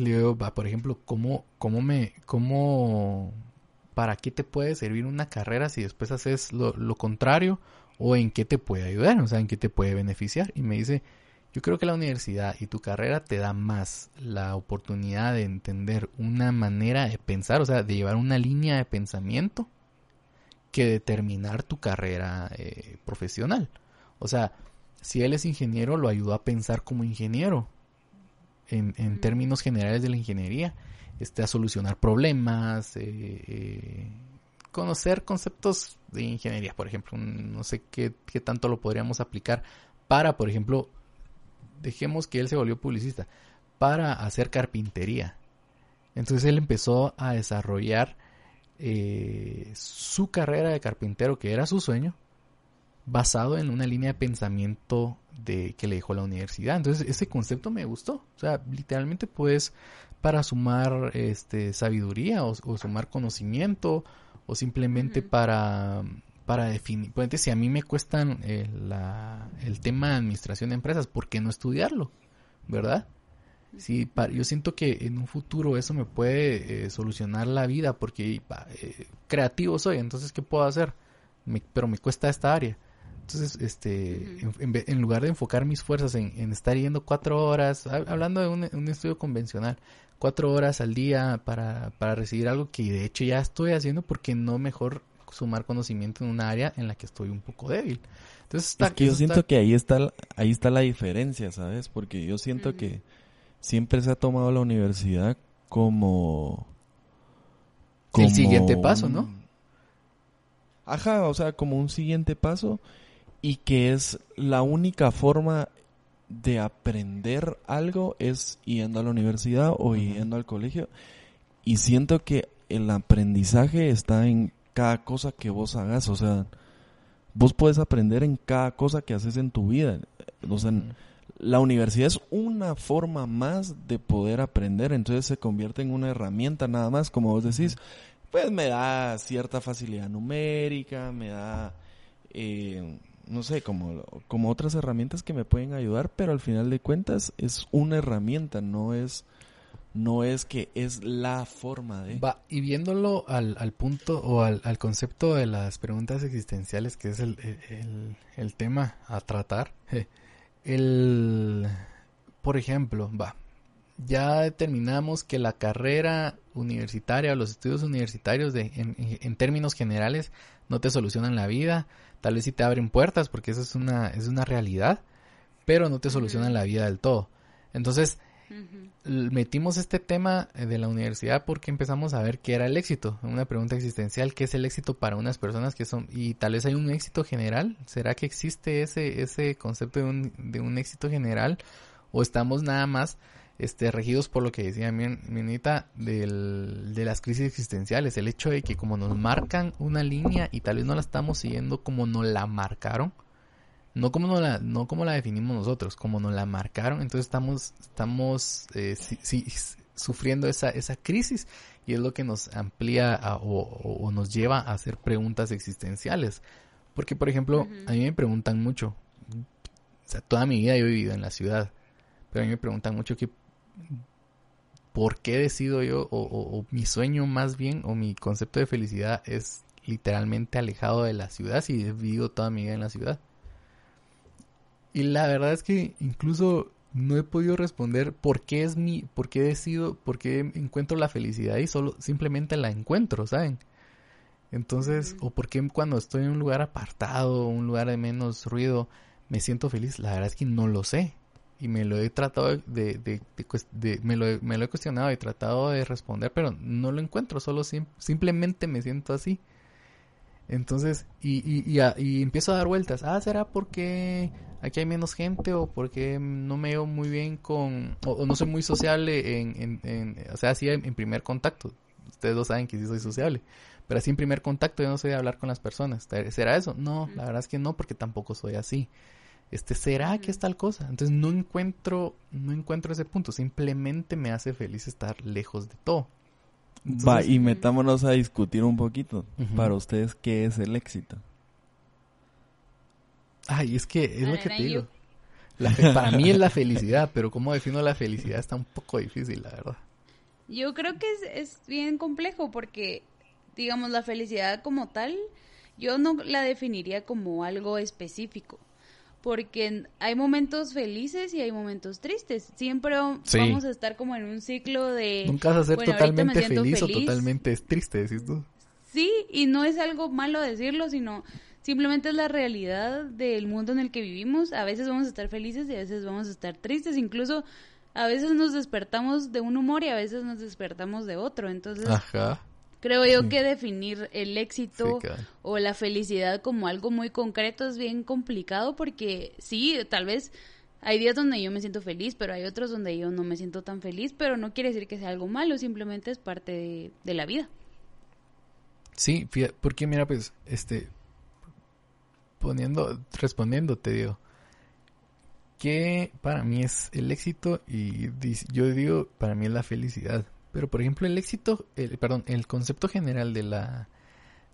Speaker 2: Le digo, va, por ejemplo, ¿cómo, cómo me, cómo, para qué te puede servir una carrera si después haces lo, contrario o en qué te puede ayudar, o sea, en qué te puede beneficiar? Y me dice, yo creo que la universidad y tu carrera te da más la oportunidad de entender una manera de pensar, o sea, de llevar una línea de pensamiento que determinar tu carrera eh, profesional. O sea, si él es ingeniero, lo ayuda a pensar como ingeniero, en, en términos generales de la ingeniería, este, a solucionar problemas, eh, eh, conocer conceptos de ingeniería, por ejemplo, no sé qué, qué tanto lo podríamos aplicar para, por ejemplo, dejemos que él se volvió publicista, para hacer carpintería. Entonces él empezó a desarrollar eh, su carrera de carpintero, que era su sueño, basado en una línea de pensamiento de que le dejó la universidad. Entonces, ese concepto me gustó. O sea, literalmente pues para sumar este sabiduría o, sumar conocimiento o simplemente para para definir, pues si a mí me cuestan eh, el tema de administración de empresas, ¿por qué no estudiarlo? ¿Verdad? Sí, yo siento que en un futuro eso me puede eh, solucionar la vida porque eh, creativo soy, entonces ¿qué puedo hacer? pero me cuesta esta área. Entonces, este, en, en, lugar de enfocar mis fuerzas en, en estar yendo cuatro horas, hablando de un, un, estudio convencional, cuatro horas al día para, para recibir algo que de hecho ya estoy haciendo, porque no mejor sumar conocimiento en una área en la que estoy un poco débil. Entonces,
Speaker 1: está, es que yo siento que ahí está, ahí está la diferencia, ¿sabes? Porque yo siento que siempre se ha tomado la universidad como,
Speaker 2: como el siguiente paso, ¿no?
Speaker 1: Ajá, o sea, como un siguiente paso y que es la única forma de aprender algo es yendo a la universidad o yendo al colegio. Y siento que el aprendizaje está en cada cosa que vos hagas, o sea, vos puedes aprender en cada cosa que haces en tu vida. O sea, la universidad es una forma más de poder aprender, entonces se convierte en una herramienta nada más, como vos decís, pues me da cierta facilidad numérica, me da eh, no sé, como, como otras herramientas que me pueden ayudar, pero al final de cuentas es una herramienta, no es, no es que es la forma de...
Speaker 2: Va, y viéndolo al, al punto o al, al, concepto de las preguntas existenciales, que es el, el, el tema a tratar, el, por ejemplo, va, ya determinamos que la carrera universitaria o los estudios universitarios de, en, en términos generales no te solucionan la vida, Tal vez sí te abren puertas porque eso es una, es una realidad, pero no te solucionan la vida del todo. Entonces, metimos este tema eh, de la universidad porque empezamos a ver qué era el éxito. Una pregunta existencial, ¿qué es el éxito para unas personas que son... Y tal vez hay un éxito general. ¿Será que existe ese, ese concepto de un, de un éxito general? ¿O estamos nada más este, regidos por lo que decía mi, mi del, de las crisis existenciales, el hecho de que como nos marcan una línea y tal vez no la estamos siguiendo como nos la marcaron, no como no la, no como la definimos nosotros, como nos la marcaron, entonces estamos, estamos eh, sufriendo esa, esa crisis y es lo que nos amplía o, nos lleva a hacer preguntas existenciales. Porque, por ejemplo, a mí me preguntan mucho, o sea, toda mi vida yo he vivido en la ciudad, pero a mí me preguntan mucho qué por qué decido yo, o, mi sueño más bien, o mi concepto de felicidad es literalmente alejado de la ciudad si he vivido toda mi vida en la ciudad. Y la verdad es que incluso no he podido responder por qué es mi, por qué decido, por qué encuentro la felicidad y solo simplemente la encuentro, ¿saben? Entonces, o por qué cuando estoy en un lugar apartado, un lugar de menos ruido, me siento feliz, la verdad es que no lo sé y me lo he tratado de, de, de, me, lo me, lo he, cuestionado y tratado de responder, pero no lo encuentro, solo simplemente me siento así. Entonces, y, y, y, empiezo a dar vueltas. Ah, ¿será porque aquí hay menos gente o porque no me veo muy bien con, o, no soy muy sociable en, en, o sea, así en, primer contacto. Ustedes dos saben que sí soy sociable, pero así en primer contacto yo no soy de hablar con las personas. ¿Será eso? No, la verdad es que no, porque tampoco soy así este, ¿será que es tal cosa? Entonces no encuentro, no encuentro ese punto, simplemente me hace feliz estar lejos de todo.
Speaker 1: Va, y metámonos a discutir un poquito. Para ustedes, ¿qué es el éxito?
Speaker 2: Ay, es que es lo que te digo. para mí es la felicidad, pero cómo defino la felicidad está un poco difícil, la verdad.
Speaker 3: Yo creo que es, es bien complejo porque, digamos, la felicidad como tal, yo no la definiría como algo específico porque hay momentos felices y hay momentos tristes. Siempre vamos a estar como en un ciclo de...
Speaker 2: Nunca vas a ser totalmente feliz, o totalmente triste, decís tú.
Speaker 3: Sí, y no es algo malo decirlo, sino simplemente es la realidad del mundo en el que vivimos. A veces vamos a estar felices y a veces vamos a estar tristes. Incluso a veces nos despertamos de un humor y a veces nos despertamos de otro. Entonces... Ajá Creo yo que definir el éxito o la felicidad como algo muy concreto es bien complicado porque sí, tal vez hay días donde yo me siento feliz, pero hay otros donde yo no me siento tan feliz, pero no quiere decir que sea algo malo, simplemente es parte de, la vida.
Speaker 2: Sí, porque mira, pues, este, poniendo, respondiendo, te digo, que para mí es el éxito y yo digo, para mí es la felicidad. Pero por ejemplo el éxito, el, perdón, el concepto general de la,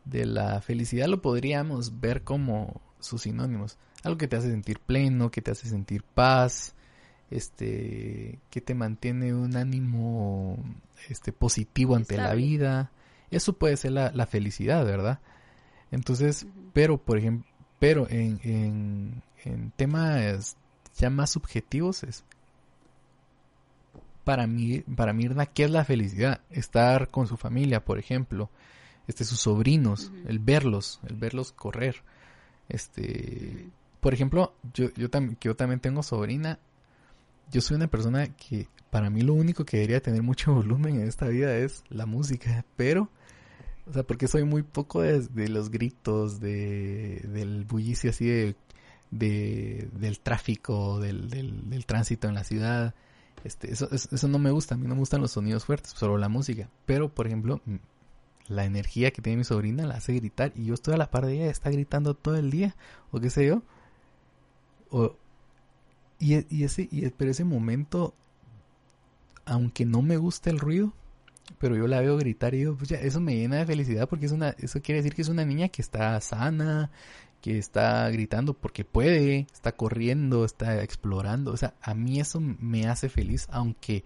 Speaker 2: de la felicidad lo podríamos ver como sus sinónimos. Algo que te hace sentir pleno, que te hace sentir paz, este, que te mantiene un ánimo este, positivo ante la vida. Eso puede ser la, la felicidad, ¿verdad? Entonces, pero por ejemplo, Pero en, en, en temas ya más subjetivos es para mí, para Mirna, ¿qué es la felicidad? Estar con su familia, por ejemplo, este, sus sobrinos, el verlos, el verlos correr. Este, por ejemplo, yo, yo, tam yo también tengo sobrina. Yo soy una persona que para mí lo único que debería tener mucho volumen en esta vida es la música, pero, o sea, porque soy muy poco de, los gritos, de, del bullicio así de, de del tráfico, del, del, del tránsito en la ciudad este, eso, eso no me gusta, a mí no me gustan los sonidos fuertes, solo la música. Pero, por ejemplo, la energía que tiene mi sobrina la hace gritar y yo estoy a la par de ella, está gritando todo el día, o qué sé yo. O, y, y ese, y, pero ese momento, aunque no me gusta el ruido, pero yo la veo gritar y digo, pues ya, eso me llena de felicidad porque es una, eso quiere decir que es una niña que está sana, que está gritando porque puede, está corriendo, está explorando. O sea, a mí eso me hace feliz, aunque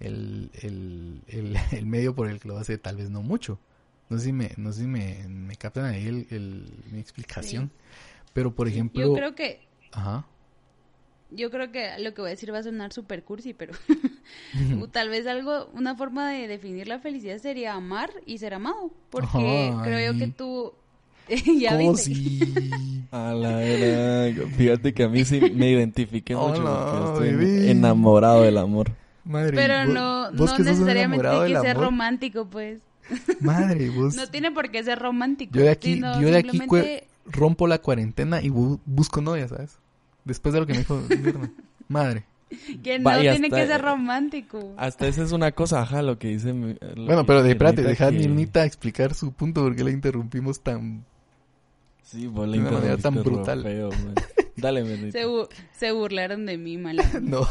Speaker 2: el, el, el, medio por el que lo hace tal vez no mucho. No sé si me, no sé si me, me captan ahí el, mi explicación. Pero, por ejemplo...
Speaker 3: Yo creo que...
Speaker 2: Ajá.
Speaker 3: Yo creo que lo que voy a decir va a sonar super cursi, pero tal vez algo, una forma de definir la felicidad sería amar y ser amado. Porque creo yo que tú ya
Speaker 1: A la era. Fíjate que a mí sí me identifiqué mucho. estoy enamorado del amor.
Speaker 3: Madre, Pero no, no necesariamente tiene que ser romántico, pues.
Speaker 2: Madre, vos.
Speaker 3: No tiene por qué ser romántico.
Speaker 2: Yo de aquí, yo de aquí rompo la cuarentena y busco novia, ¿sabes? Después de lo que me dijo Madre.
Speaker 3: Que no tiene que ser romántico.
Speaker 1: Hasta esa es una cosa, ajá, lo que dice.
Speaker 2: bueno, pero de, espérate, deja a Mirnita explicar su punto porque la interrumpimos tan
Speaker 1: Sí, vos de una manera tan brutal. Dale,
Speaker 3: se, se, burlaron de mí, mala.
Speaker 2: no.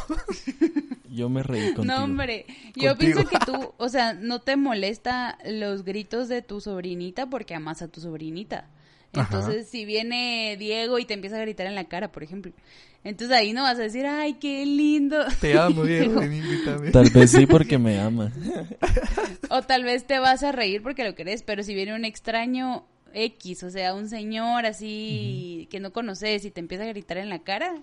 Speaker 1: Yo me reí contigo.
Speaker 3: No, hombre. Yo pienso que tú, o sea, no te molesta los gritos de tu sobrinita porque amas a tu sobrinita. Entonces, si viene Diego y te empieza a gritar en la cara, por ejemplo, entonces ahí no vas a decir, ay, qué lindo.
Speaker 2: Te amo, Diego,
Speaker 1: Tal vez sí porque me ama.
Speaker 3: o tal vez te vas a reír porque lo querés, pero si viene un extraño X, o sea, un señor así que no conoces y te empieza a gritar en la cara,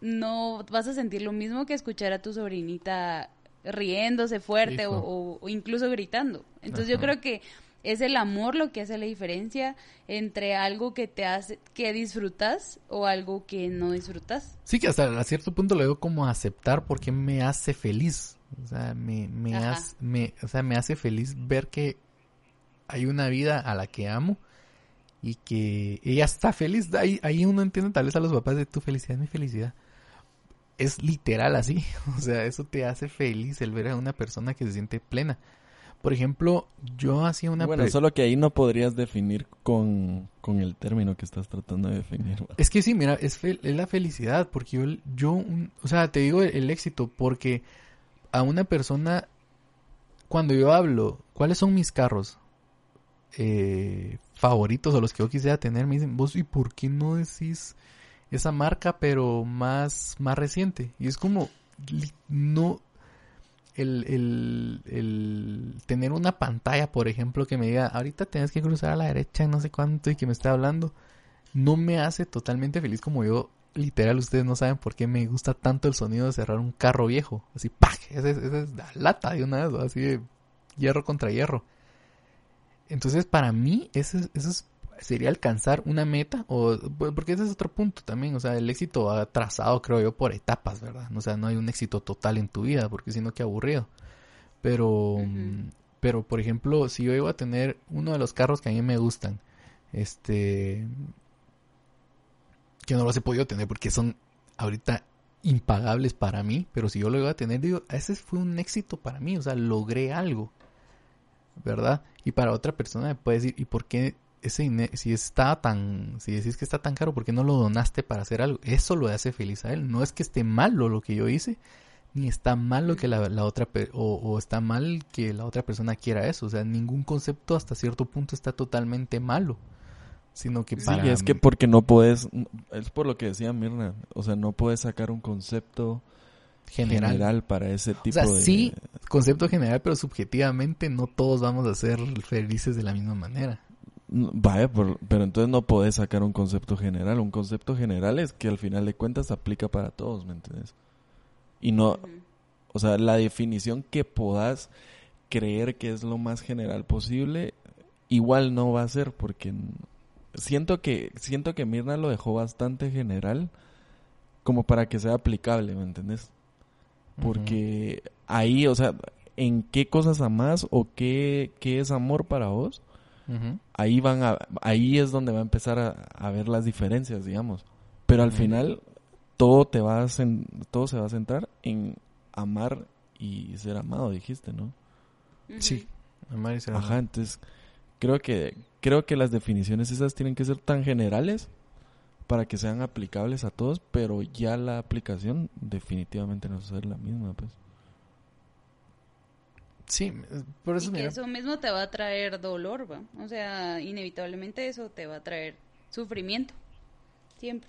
Speaker 3: no vas a sentir lo mismo que escuchar a tu sobrinita riéndose fuerte o, incluso gritando. Entonces yo creo que es el amor lo que hace la diferencia entre algo que te hace que disfrutas o algo que no disfrutas.
Speaker 2: Sí, que hasta cierto punto lo veo como aceptar porque me hace feliz. O sea, me, me, hace, me, o sea, me hace feliz ver que hay una vida a la que amo y que ella está feliz. Ahí, ahí uno entiende tal vez a los papás de tu felicidad es mi felicidad. Es literal así. O sea, eso te hace feliz el ver a una persona que se siente plena. Por ejemplo, yo hacía una...
Speaker 1: Bueno, solo que ahí no podrías definir con, con el término que estás tratando de definir.
Speaker 2: Es que sí, mira, es, es la felicidad, porque yo, yo o sea, te digo el éxito, porque a una persona, cuando yo hablo, ¿cuáles son mis carros? Eh, favoritos o los que yo quisiera tener, me dicen, vos, ¿y por qué no decís esa marca pero más, más reciente? Y es como, no, el, el, el tener una pantalla, por ejemplo, que me diga, ahorita tienes que cruzar a la derecha, no sé cuánto, y que me esté hablando, no me hace totalmente feliz como yo literal, ustedes no saben por qué me gusta tanto el sonido de cerrar un carro viejo. Así, ¡pac! Esa es, la lata de una vez, así de hierro contra hierro. Entonces, para mí, eso, eso sería alcanzar una meta, o porque ese es otro punto también, o sea, el éxito va trazado, creo yo, por etapas, ¿verdad? O sea, no hay un éxito total en tu vida, porque si no, qué aburrido. Pero, pero, por ejemplo, si yo iba a tener uno de los carros que a mí me gustan, este, que no los he podido tener porque son ahorita impagables para mí, pero si yo lo iba a tener, digo, ese fue un éxito para mí, o sea, logré algo. ¿verdad? Y para otra persona me puede decir, ¿y por qué ese si está tan, si decís que está tan caro, ¿por qué no lo donaste para hacer algo? Eso lo hace feliz a él. No es que esté malo lo que yo hice, ni está mal lo que la, otra, o, o, está mal que la otra persona quiera eso. O sea, ningún concepto hasta cierto punto está totalmente malo. Sino que
Speaker 1: para... Sí, es que porque no puedes, es por lo que decía Mirna, o sea, no puedes sacar un concepto general, para ese tipo
Speaker 2: o sea, Sí, concepto general, pero subjetivamente no todos vamos a ser felices de la misma manera.
Speaker 1: No, Vaya, por- pero entonces no podés sacar un concepto general. Un concepto general es que al final de cuentas aplica para todos, ¿me entiendes? Y no, o sea, la definición que podás creer que es lo más general posible, igual no va a ser, porque siento que, siento que Mirna lo dejó bastante general como para que sea aplicable, ¿me entendés? Porque ahí, o sea, en qué cosas amás o qué, qué es amor para vos, ahí van a, ahí es donde va a empezar a, a ver las diferencias, digamos. Pero al final todo te va a cen- todo se va a centrar en amar y ser amado, dijiste, ¿no?
Speaker 2: Sí. Amar y ser
Speaker 1: Ajá,
Speaker 2: amado.
Speaker 1: entonces creo que creo que las definiciones esas tienen que ser tan generales para que sean aplicables a todos, pero ya la aplicación definitivamente no va a ser la misma, pues.
Speaker 2: Sí, por eso
Speaker 3: y que eso mismo te va a traer dolor, ¿va? O sea, inevitablemente eso te va a traer sufrimiento. Siempre.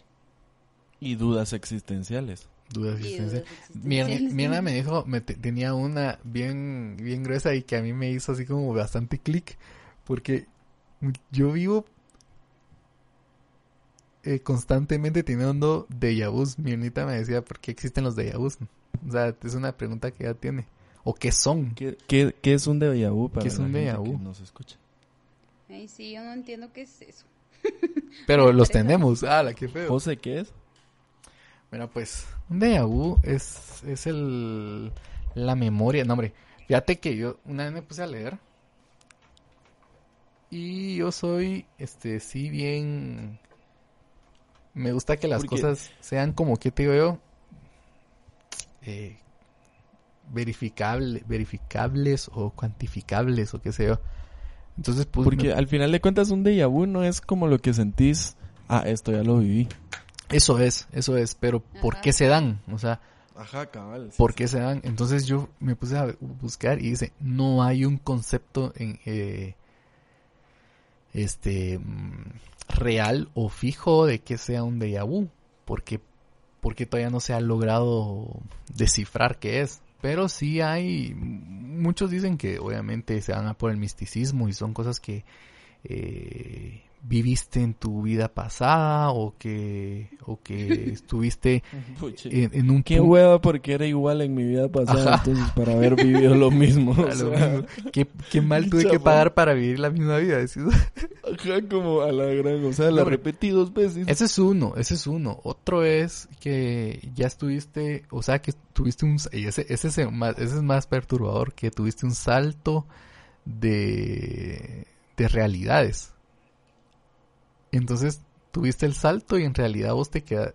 Speaker 1: Y dudas existenciales.
Speaker 2: dudas existenciales.
Speaker 3: dudas
Speaker 2: Mi,
Speaker 3: existenciales.
Speaker 2: mi hermana me dijo, me te- tenía una bien, bien gruesa y que a mí me hizo así como bastante clic, porque yo vivo eh, constantemente teniendo déjà vus. Mi hermanita me decía, ¿por qué existen los déjà vus? O sea, es una pregunta que ella tiene. ¿O qué son?
Speaker 1: ¿Qué, qué, qué es un déjà vu para
Speaker 2: ¿Qué es
Speaker 1: la
Speaker 2: un
Speaker 1: gente
Speaker 2: déjà vu?
Speaker 1: que nos escucha?
Speaker 3: Ay, sí, yo no entiendo qué es eso.
Speaker 2: Pero los tenemos. Ah, la que feo.
Speaker 1: José, ¿qué es?
Speaker 2: Mira, pues, un déjà vu es, es el, la memoria. No, hombre, fíjate que yo una vez me puse a leer. Y yo soy, este, sí, bien. Me gusta que las cosas sean como, ¿qué te digo yo? Eh, verificable, verificables o cuantificables o qué sé yo. Entonces, pues,
Speaker 1: Porque
Speaker 2: me-
Speaker 1: al final de cuentas un déjà vu no es como lo que sentís, ah, esto ya lo viví.
Speaker 2: eso es, eso es. Pero, ¿por qué se dan? O sea,
Speaker 1: Ajá, cabal.
Speaker 2: ¿Por qué se dan? Entonces yo me puse a buscar y dice, no hay un concepto en eh, este mm, real o fijo de que sea un déjà porque porque todavía no se ha logrado descifrar qué es. Pero sí hay, muchos dicen que obviamente se van a por el misticismo y son cosas que eh, viviste en tu vida pasada o que o que estuviste en, en un
Speaker 1: Qué hueva porque era igual en mi vida pasada,
Speaker 2: Ajá.
Speaker 1: entonces para haber vivido lo mismo. o
Speaker 2: A lo
Speaker 1: sea,
Speaker 2: mismo. ¿Qué, qué mal tuve que pagar para vivir la misma vida. decís.
Speaker 1: Ajá, como a la gran, o sea, la
Speaker 2: No,
Speaker 1: repetí dos veces.
Speaker 2: Ese es uno, ese es uno. Otro es que ya estuviste, o sea, que tuviste un... Y ese, ese, es más, ese es más perturbador, que tuviste un salto de, de realidades. Entonces, tuviste el salto y en realidad vos te quedas...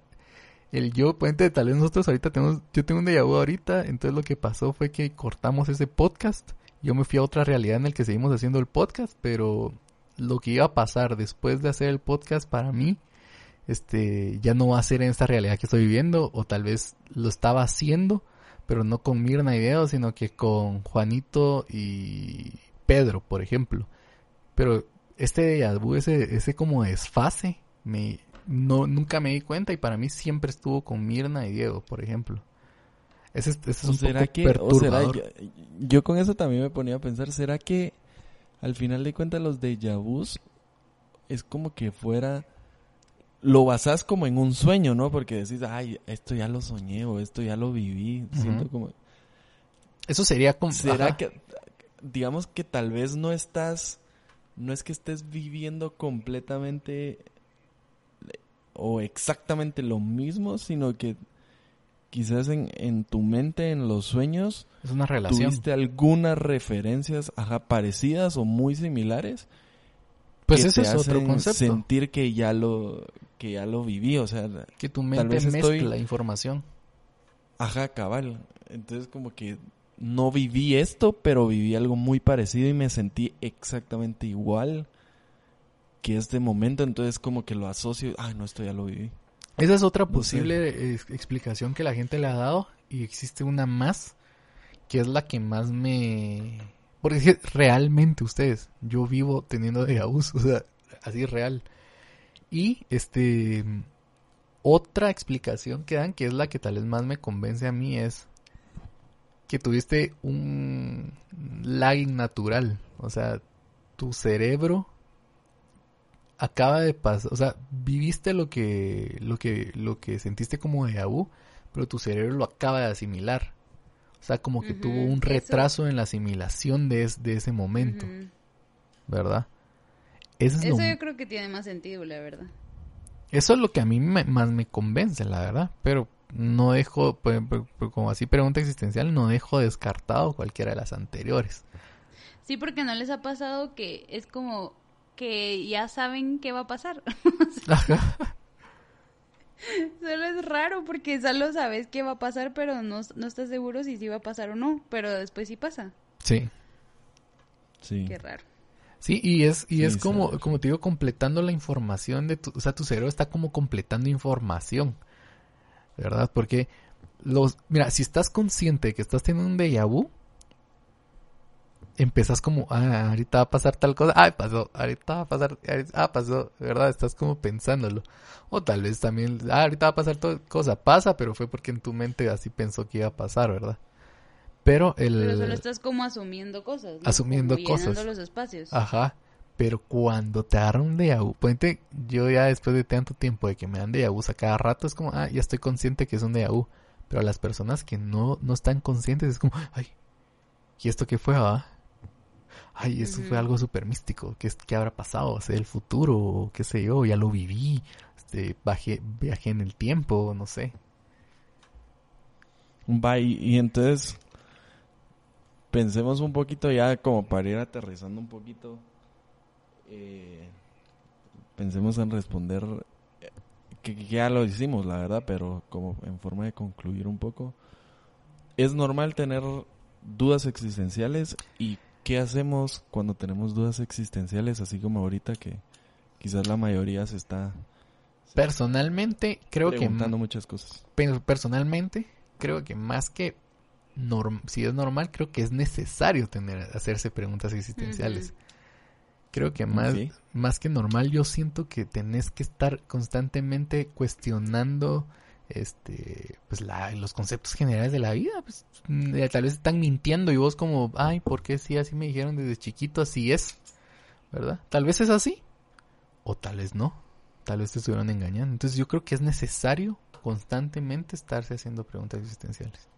Speaker 2: El yo, puente, tal vez nosotros ahorita tenemos... Yo tengo un déjà vu ahorita, entonces lo que pasó fue que cortamos ese podcast. Yo me fui a otra realidad en el que seguimos haciendo el podcast, pero lo que iba a pasar después de hacer el podcast para mí este ya no va a ser en esta realidad que estoy viviendo o tal vez lo estaba haciendo pero no con Mirna y Deo sino que con Juanito y Pedro por ejemplo pero este vu ese ese como desfase me no nunca me di cuenta y para mí siempre estuvo con Mirna y Diego por ejemplo ese, es- ese es
Speaker 1: ¿O
Speaker 2: un
Speaker 1: será
Speaker 2: poco
Speaker 1: que, o será,
Speaker 2: perturbador
Speaker 1: yo, yo con eso también me ponía a pensar, ¿será que al final de cuentas los déjà vus es como que fuera, lo basás como en un sueño, ¿no? Porque decís, ay, esto ya lo soñé o esto ya lo viví, siento como...
Speaker 2: eso sería como
Speaker 1: ¿Será
Speaker 2: ajá.
Speaker 1: que, digamos que tal vez no estás, no es que estés viviendo completamente o exactamente lo mismo, sino que quizás en, en tu mente, en los sueños,
Speaker 2: es una relación.
Speaker 1: tuviste algunas referencias ajá, parecidas o muy similares
Speaker 2: pues
Speaker 1: que
Speaker 2: ese
Speaker 1: te
Speaker 2: es otro concepto.
Speaker 1: sentir que ya lo que ya lo viví, o sea,
Speaker 2: que tu
Speaker 1: Tal
Speaker 2: mente
Speaker 1: vez
Speaker 2: mezcla
Speaker 1: estoy-
Speaker 2: información.
Speaker 1: Ajá, cabal. Entonces como que no viví esto, pero viví algo muy parecido y me sentí exactamente igual que este momento, entonces como que lo asocio, ay, no, esto ya lo viví.
Speaker 2: Esa es otra
Speaker 1: No
Speaker 2: posible eh, explicación que la gente le ha dado y existe una más que es la que más me... Porque realmente ustedes, yo vivo teniendo déjà vus, o sea, así real. Y este... Otra explicación que dan, que es la que tal vez más me convence a mí, es que tuviste un lagging natural. O sea, tu cerebro acaba de pasar, o sea, viviste lo que, lo que, lo que sentiste como de vu, pero tu cerebro lo acaba de asimilar. O sea, como que tuvo un
Speaker 3: eso-
Speaker 2: retraso en la asimilación de, es- de ese momento. ¿verdad? Eso es,
Speaker 3: Eso
Speaker 2: lo,
Speaker 3: yo creo que tiene más sentido, la verdad.
Speaker 2: eso es lo que a mí me- más me convence, la verdad. Pero no dejo, como así pregunta existencial, no dejo descartado cualquiera de las anteriores.
Speaker 3: Sí, porque no les ha pasado que es como que ya saben qué va a pasar. Solo es raro porque solo sabes qué va a pasar, pero no, no estás seguro si sí va a pasar o no. Pero después sí pasa.
Speaker 2: sí.
Speaker 1: Sí.
Speaker 3: Qué raro.
Speaker 2: Sí, y es, y
Speaker 1: Sí,
Speaker 2: es como,
Speaker 1: sabe.
Speaker 2: como te digo, completando la información de tu, o sea, tu cerebro está como completando información, ¿verdad? Porque los, mira, si estás consciente de que estás teniendo un déjà vu, como, ah, ahorita va a pasar tal cosa, ah, pasó, ahorita va a pasar, ah, pasó, ¿verdad? Estás como pensándolo. O tal vez también, ah, ahorita va a pasar tal cosa, pasa, pero fue porque en tu mente así pensó que iba a pasar, ¿verdad? Pero el...
Speaker 3: Pero solo estás como asumiendo cosas. ¿no?
Speaker 2: Asumiendo
Speaker 3: Como
Speaker 2: cosas.
Speaker 3: los espacios.
Speaker 2: Ajá. Pero cuando te agarra un déjà vu, ponte, yo ya después de tanto tiempo de que me dan déjà vus a cada rato, es como, ah, ya estoy consciente que es un déjà vu. Pero a las personas que no, no están conscientes es como, ay, ¿y esto qué fue, ah? Ay, eso fue algo súper místico. ¿Qué, es- ¿Qué habrá pasado? O sea, el futuro, o qué sé yo, ya lo viví. Este, bajé, viajé en el tiempo, no sé.
Speaker 1: Va, y, y entonces pensemos un poquito ya como para ir aterrizando un poquito. Eh, pensemos en responder, eh, que, que ya lo hicimos, la verdad, pero como en forma de concluir un poco. Es normal tener dudas existenciales y qué hacemos cuando tenemos dudas existenciales, así como ahorita que quizás la mayoría se está
Speaker 2: Personalmente, creo que
Speaker 1: preguntando muchas cosas.
Speaker 2: Pero personalmente, creo que más que norm- si es normal, creo que es necesario tener hacerse preguntas existenciales. Creo que más, más que normal, yo siento que tenés que estar constantemente cuestionando este pues la, los conceptos generales de la vida. Pues, mm, eh, tal vez están mintiendo y vos como, ay, ¿por qué sí? Así me dijeron desde chiquito, así es. ¿Verdad? Tal vez es así. O tal vez no. Tal vez te estuvieron engañando. Entonces yo creo que es necesario constantemente estarse haciendo preguntas existenciales.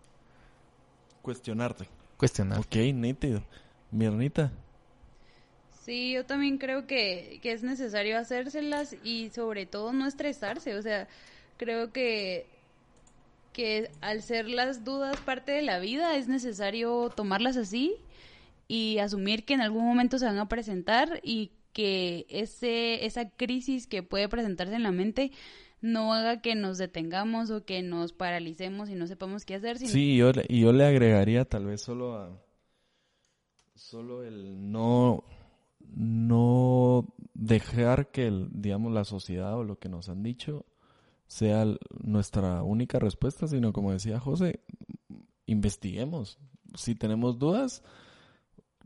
Speaker 1: Cuestionarte.
Speaker 2: Cuestionar.
Speaker 1: Ok, nítido. Miernita.
Speaker 3: Sí, yo también creo que, que es necesario hacérselas y sobre todo no estresarse. O sea, creo que, que al ser las dudas parte de la vida es necesario tomarlas así y asumir que en algún momento se van a presentar y que ese, esa crisis que puede presentarse en la mente no haga que nos detengamos o que nos paralicemos y no sepamos qué hacer. Sino
Speaker 1: Sí, yo, y yo le agregaría tal vez solo a... Solo el no... No dejar que, el, digamos, la sociedad o lo que nos han dicho sea nuestra única respuesta, sino como decía José, investiguemos. Si tenemos dudas,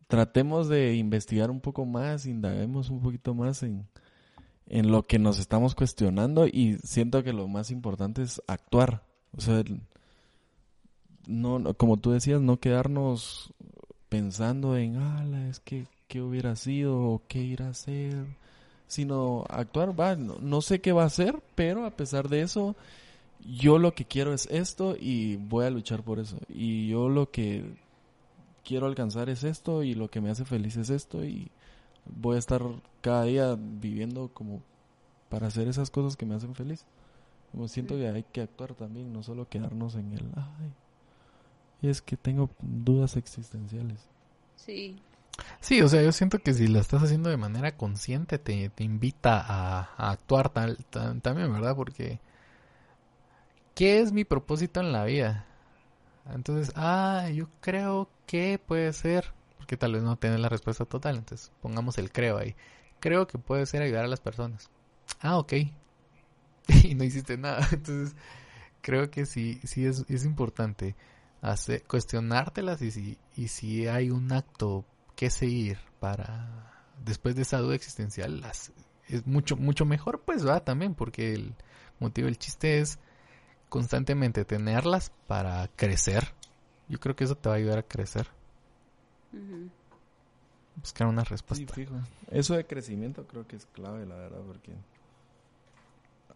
Speaker 1: tratemos de investigar un poco más, indaguemos un poquito más en, en lo que nos estamos cuestionando y siento que lo más importante es actuar. O sea, no, no- como tú decías, no quedarnos pensando en, ala, es que qué hubiera sido o qué ir a hacer, sino actuar, va, no, no sé qué va a hacer, pero a pesar de eso, yo lo que quiero es esto y voy a luchar por eso. Y yo lo que quiero alcanzar es esto y lo que me hace feliz es esto y voy a estar cada día viviendo como para hacer esas cosas que me hacen feliz. Como siento que hay que actuar también, no solo quedarnos en el, ay, es que tengo dudas existenciales.
Speaker 3: sí,
Speaker 2: Sí, o sea, yo siento que si la estás haciendo de manera consciente te, te invita a, actuar tal, también, ¿verdad? Porque ¿qué es mi propósito en la vida? Entonces, ah, yo creo que puede ser, porque tal vez no tiene la respuesta total, entonces pongamos el creo ahí. Creo que puede ser ayudar a las personas. Ah, ok. y no hiciste nada. Entonces, creo que sí, sí es, es importante hacer, cuestionártelas y si, y si hay un acto que seguir para después de esa duda existencial las, es mucho mucho mejor pues va también porque el motivo el chiste es constantemente tenerlas para crecer yo creo que eso te va a ayudar a crecer buscar una
Speaker 1: Sí,
Speaker 2: respuesta.
Speaker 1: fijo. Eso de crecimiento creo que es clave, la verdad, porque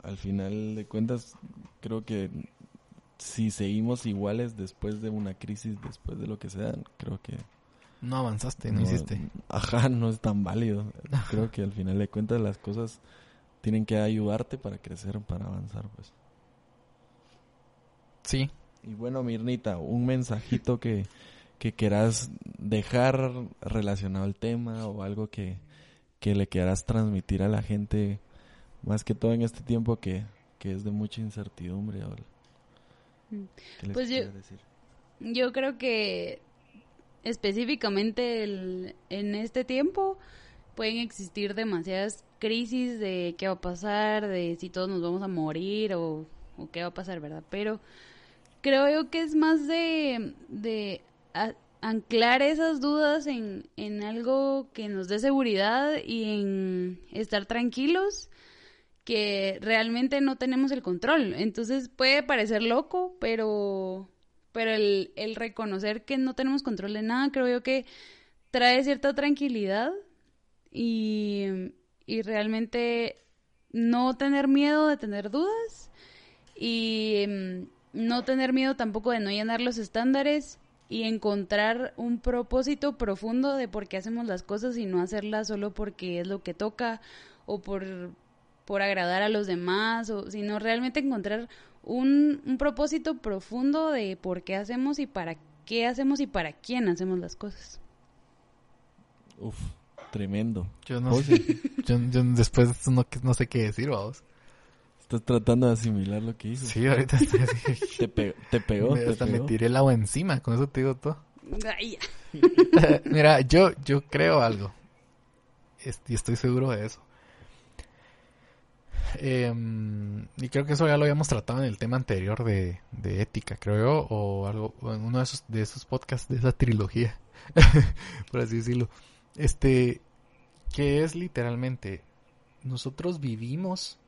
Speaker 1: al final de cuentas creo que si seguimos iguales después de una crisis, después de lo que sea, creo que
Speaker 2: no avanzaste, no, hiciste.
Speaker 1: Ajá, no es tan válido. Creo que al final de cuentas las cosas tienen que ayudarte para crecer, para avanzar, pues.
Speaker 2: Sí.
Speaker 1: Y bueno, Mirnita, un mensajito que, que quieras dejar relacionado al tema o algo que, que le quieras transmitir a la gente, más que todo en este tiempo que, que es de mucha incertidumbre. o- ¿Qué les
Speaker 3: Pues yo-
Speaker 1: decir?
Speaker 3: Yo creo que específicamente el- en este tiempo pueden existir demasiadas crisis de qué va a pasar, de si todos nos vamos a morir o, qué va a pasar, ¿verdad? Pero creo que es más de, de anclar esas dudas en, en algo que nos dé seguridad y en estar tranquilos que realmente no tenemos el control. Entonces puede parecer loco, pero, pero el, el reconocer que no tenemos control de nada, creo yo que trae cierta tranquilidad y, y realmente no tener miedo de tener dudas y mm, no tener miedo tampoco de no llenar los estándares y encontrar un propósito profundo de por qué hacemos las cosas y no hacerlas solo porque es lo que toca o por, por agradar a los demás, o, sino realmente encontrar un, un propósito profundo de por qué hacemos y para qué hacemos y para quién hacemos las cosas.
Speaker 1: Uf, tremendo.
Speaker 2: Yo no
Speaker 1: José,
Speaker 2: sé. Yo, yo después no, no sé qué decir, vamos.
Speaker 1: estás tratando de asimilar lo que hizo.
Speaker 2: Sí, ahorita estoy así.
Speaker 1: Te, pe- te pegó,
Speaker 2: Me-
Speaker 1: te
Speaker 2: hasta me
Speaker 1: pegó.
Speaker 2: tiré el agua encima, con eso te digo todo. Mira, yo, yo creo algo. Y estoy seguro de eso. Em, y creo que eso ya lo habíamos tratado en el tema anterior de, de ética, creo yo, o algo, en uno de esos, de esos podcasts, de esa trilogía, por así decirlo. Este, que es literalmente, nosotros vivimos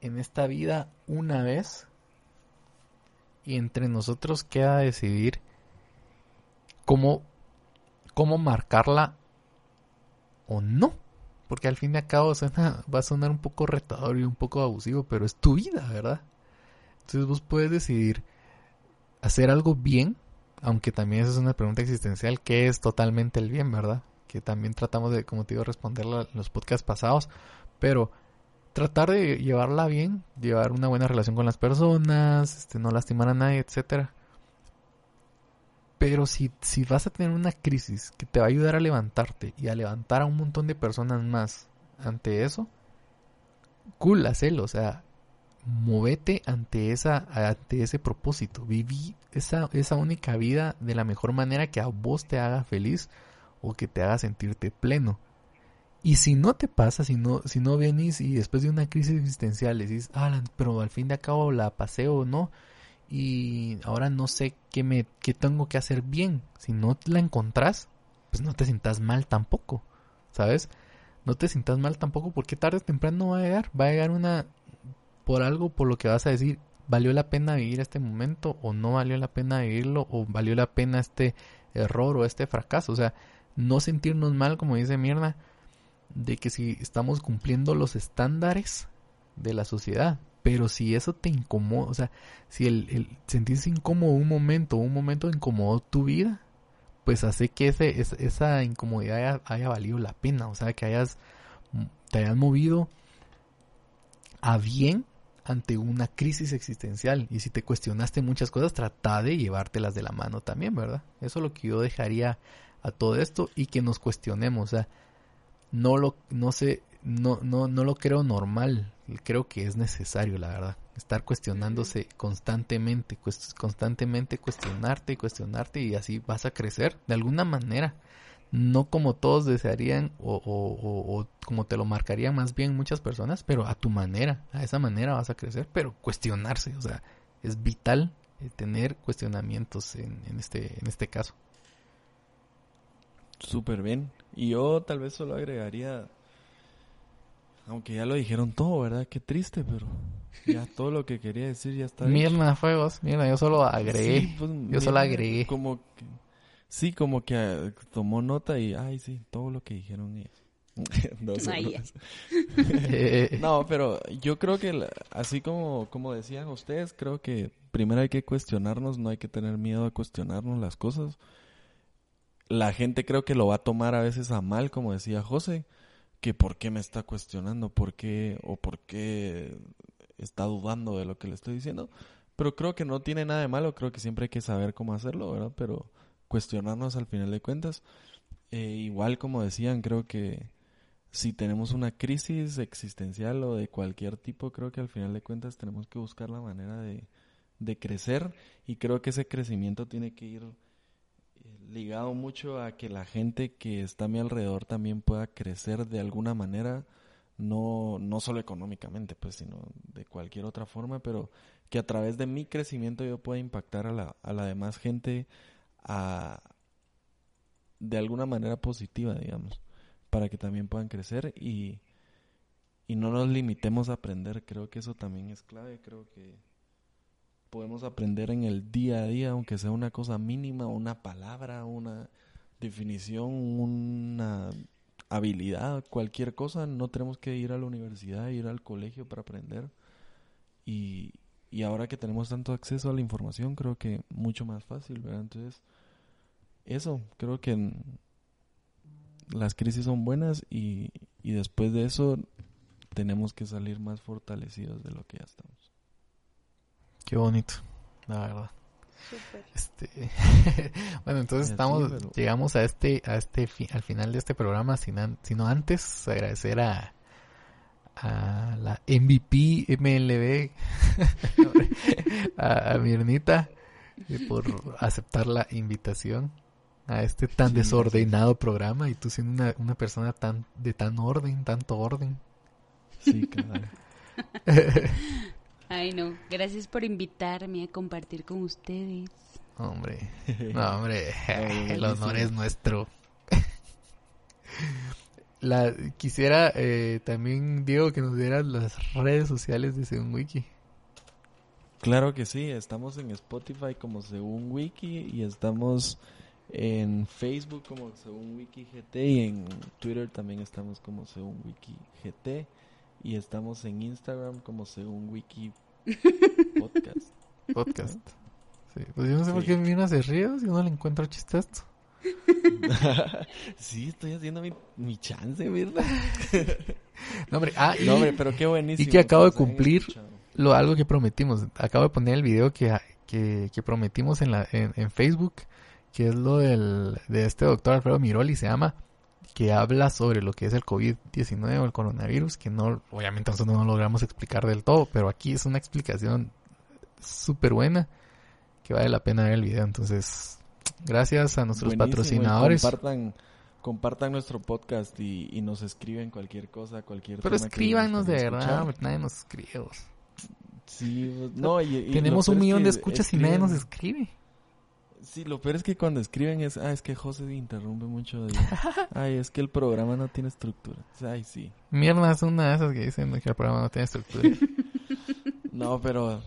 Speaker 2: en esta vida una vez y entre nosotros queda decidir cómo, cómo marcarla o no. Porque al fin y al cabo suena, va a sonar un poco retador y un poco abusivo, pero es tu vida, ¿verdad? Entonces vos puedes decidir hacer algo bien, aunque también esa es una pregunta existencial, ¿qué es totalmente el bien, verdad? Que también tratamos de, como te digo, responderla en los podcasts pasados, pero tratar de llevarla bien, llevar una buena relación con las personas, este, no lastimar a nadie, etcétera. Pero si, si vas a tener una crisis que te va a ayudar a levantarte y a levantar a un montón de personas más ante eso, cool, hacelo, o sea, movete ante esa, ante ese propósito, viví esa, esa única vida de la mejor manera que a vos te haga feliz o que te haga sentirte pleno. Y si no te pasa, si no, si no vienes y después de una crisis existencial decís, ah, pero al fin de cabo la pasé o no, y ahora no sé qué me qué tengo que hacer bien. Si no la encontrás, pues no te sientas mal tampoco, ¿sabes? No te sientas mal tampoco porque tarde o temprano va a llegar, va a llegar una por algo por lo que vas a decir, valió la pena vivir este momento o no valió la pena vivirlo o valió la pena este error o este fracaso, o sea, no sentirnos mal como dice Mirna de que si estamos cumpliendo los estándares de la sociedad, pero si eso te incomoda, o sea, si el, sentirse incómodo un momento, un momento incomodó tu vida, pues hace que esa incomodidad haya, haya valido la pena, o sea, que hayas, te hayas movido a bien ante una crisis existencial. Y si te cuestionaste muchas cosas, trata de llevártelas de la mano también, ¿verdad? Eso es lo que yo dejaría a todo esto y que nos cuestionemos, o sea, no lo, no sé, no, no, no lo creo normal, creo que es necesario, la verdad, estar cuestionándose constantemente, cuest- constantemente cuestionarte y cuestionarte y así vas a crecer de alguna manera, no como todos desearían o, o- o- o como te lo marcarían más bien muchas personas, pero a tu manera, a esa manera vas a crecer, pero cuestionarse, o sea, es vital eh, tener cuestionamientos en, en este, en este caso.
Speaker 1: Súper bien. Y yo tal vez solo agregaría, aunque ya lo dijeron todo, ¿verdad? Qué triste, pero ya todo lo que quería decir ya está.
Speaker 2: Mierda, fuegos, mierda, yo solo agregué.
Speaker 1: Sí, pues,
Speaker 2: yo solo
Speaker 1: mira,
Speaker 2: agregué.
Speaker 1: Como que Sí, como que eh, tomó nota y, ay, sí, todo lo que dijeron ellos.
Speaker 2: Eh,
Speaker 1: No, pero yo creo que así como, como decían ustedes, creo que primero hay que cuestionarnos, no hay que tener miedo a cuestionarnos las cosas. La gente creo que lo va a tomar a veces a mal, como decía José, que por qué me está cuestionando, por qué o por qué está dudando de lo que le estoy diciendo. Pero creo que no tiene nada de malo, creo que siempre hay que saber cómo hacerlo, ¿verdad? Pero cuestionarnos al final de cuentas. Eh, igual como decían, creo que si tenemos una crisis existencial o de cualquier tipo, creo que al final de cuentas tenemos que buscar la manera de, crecer y creo que ese crecimiento tiene que ir ligado mucho a que la gente que está a mi alrededor también pueda crecer de alguna manera, no, no solo económicamente, pues, sino de cualquier otra forma, pero que a través de mi crecimiento yo pueda impactar a la, a la demás gente a, de alguna manera positiva, digamos, para que también puedan crecer y, y no nos limitemos a aprender. Creo que eso también es clave. Creo que podemos aprender en el día a día, aunque sea una cosa mínima, una palabra, una definición, una habilidad, cualquier cosa. No tenemos que ir a la universidad, ir al colegio para aprender. Y, y ahora que tenemos tanto acceso a la información, creo que mucho más fácil, ¿verdad? Entonces, eso, creo que las crisis son buenas y, y después de eso tenemos que salir más fortalecidos de lo que ya estamos.
Speaker 2: Qué bonito, la verdad. Este, bueno, entonces estamos,
Speaker 1: pero-
Speaker 2: llegamos a este, a este, fi- al final de este programa, sin an- sino antes agradecer a, a la MVP MLB, a, a Mirnita, eh, por aceptar la invitación a este tan
Speaker 1: Sí,
Speaker 2: desordenado programa y tú siendo una, una persona tan, de tan orden, tanto orden.
Speaker 1: Sí, cabal.
Speaker 3: Ay, no. Gracias por invitarme a compartir con ustedes.
Speaker 2: Hombre, no, hombre, el honor es nuestro. La, quisiera eh, también, Diego, que nos dieras las redes sociales de Según Wiki.
Speaker 1: Claro que sí, estamos en Spotify como Según Wiki y estamos en Facebook como Según Wiki GT y en Twitter también estamos como Según Wiki GT y estamos en Instagram como Según Wiki Podcast.
Speaker 2: Podcast. Sí, pues yo no sé por qué Mirna se ríe si no le encuentro chiste a esto.
Speaker 1: sí, estoy haciendo mi, mi chance, ¿verdad?
Speaker 2: No, hombre, ah, y
Speaker 1: No, hombre, pero qué buenísimo.
Speaker 2: y que acabo de
Speaker 1: hayan
Speaker 2: cumplir lo, algo que prometimos. Acabo de poner el video que, que, que prometimos en, la, en, en Facebook, que es lo del, de este doctor Alfredo Miroli, se llama, que habla sobre lo que es el COVID-19 o el coronavirus, que no, obviamente nosotros no logramos explicar del todo, pero aquí es una explicación súper buena, que vale la pena ver el video. Entonces, gracias a nuestros
Speaker 1: Buenísimo,
Speaker 2: patrocinadores.
Speaker 1: Compartan, compartan nuestro podcast y, y nos escriben cualquier cosa, cualquier
Speaker 2: Pero escríbanos de verdad, nadie nos escribe.
Speaker 1: Sí, no, y- y
Speaker 2: Tenemos un millón de escuchas y nadie nos escribe.
Speaker 1: Sí, lo peor es que cuando escriben es, ah, es que José interrumpe mucho. de- Ay, es que el programa no tiene estructura. Ay, sí.
Speaker 2: Mierda, es una de esas que dicen que el programa no tiene estructura.
Speaker 1: No, pero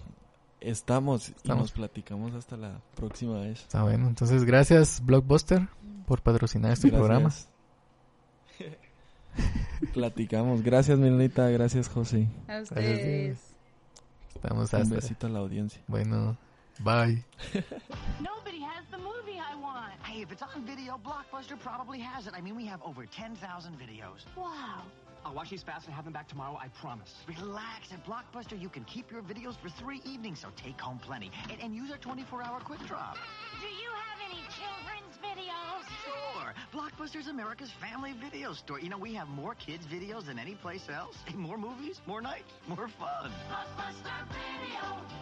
Speaker 1: estamos, y
Speaker 2: Estamos.
Speaker 1: nos platicamos hasta la próxima vez.
Speaker 2: Está bueno, entonces gracias Blockbuster por patrocinar este programa.
Speaker 1: Gracias. platicamos. Gracias, Milenita. Gracias, José.
Speaker 3: A
Speaker 2: Dios.
Speaker 3: ustedes.
Speaker 2: Estamos
Speaker 1: Un
Speaker 2: hasta.
Speaker 1: besito a la audiencia.
Speaker 2: Bueno, bye.
Speaker 4: Hey, if it's on video, Blockbuster probably has it. I mean, we have over 10,000 videos.
Speaker 5: Wow. I'll watch these fast and have them back tomorrow, I promise.
Speaker 4: Relax. At Blockbuster, you can keep your videos for three evenings, so take home plenty. And, and use our 24-hour quick drop.
Speaker 6: Do you have any children's videos?
Speaker 4: Sure. Blockbuster's America's family video store. You know, we have more kids' videos than any place else. More movies, more nights, more fun.
Speaker 6: Blockbuster Video.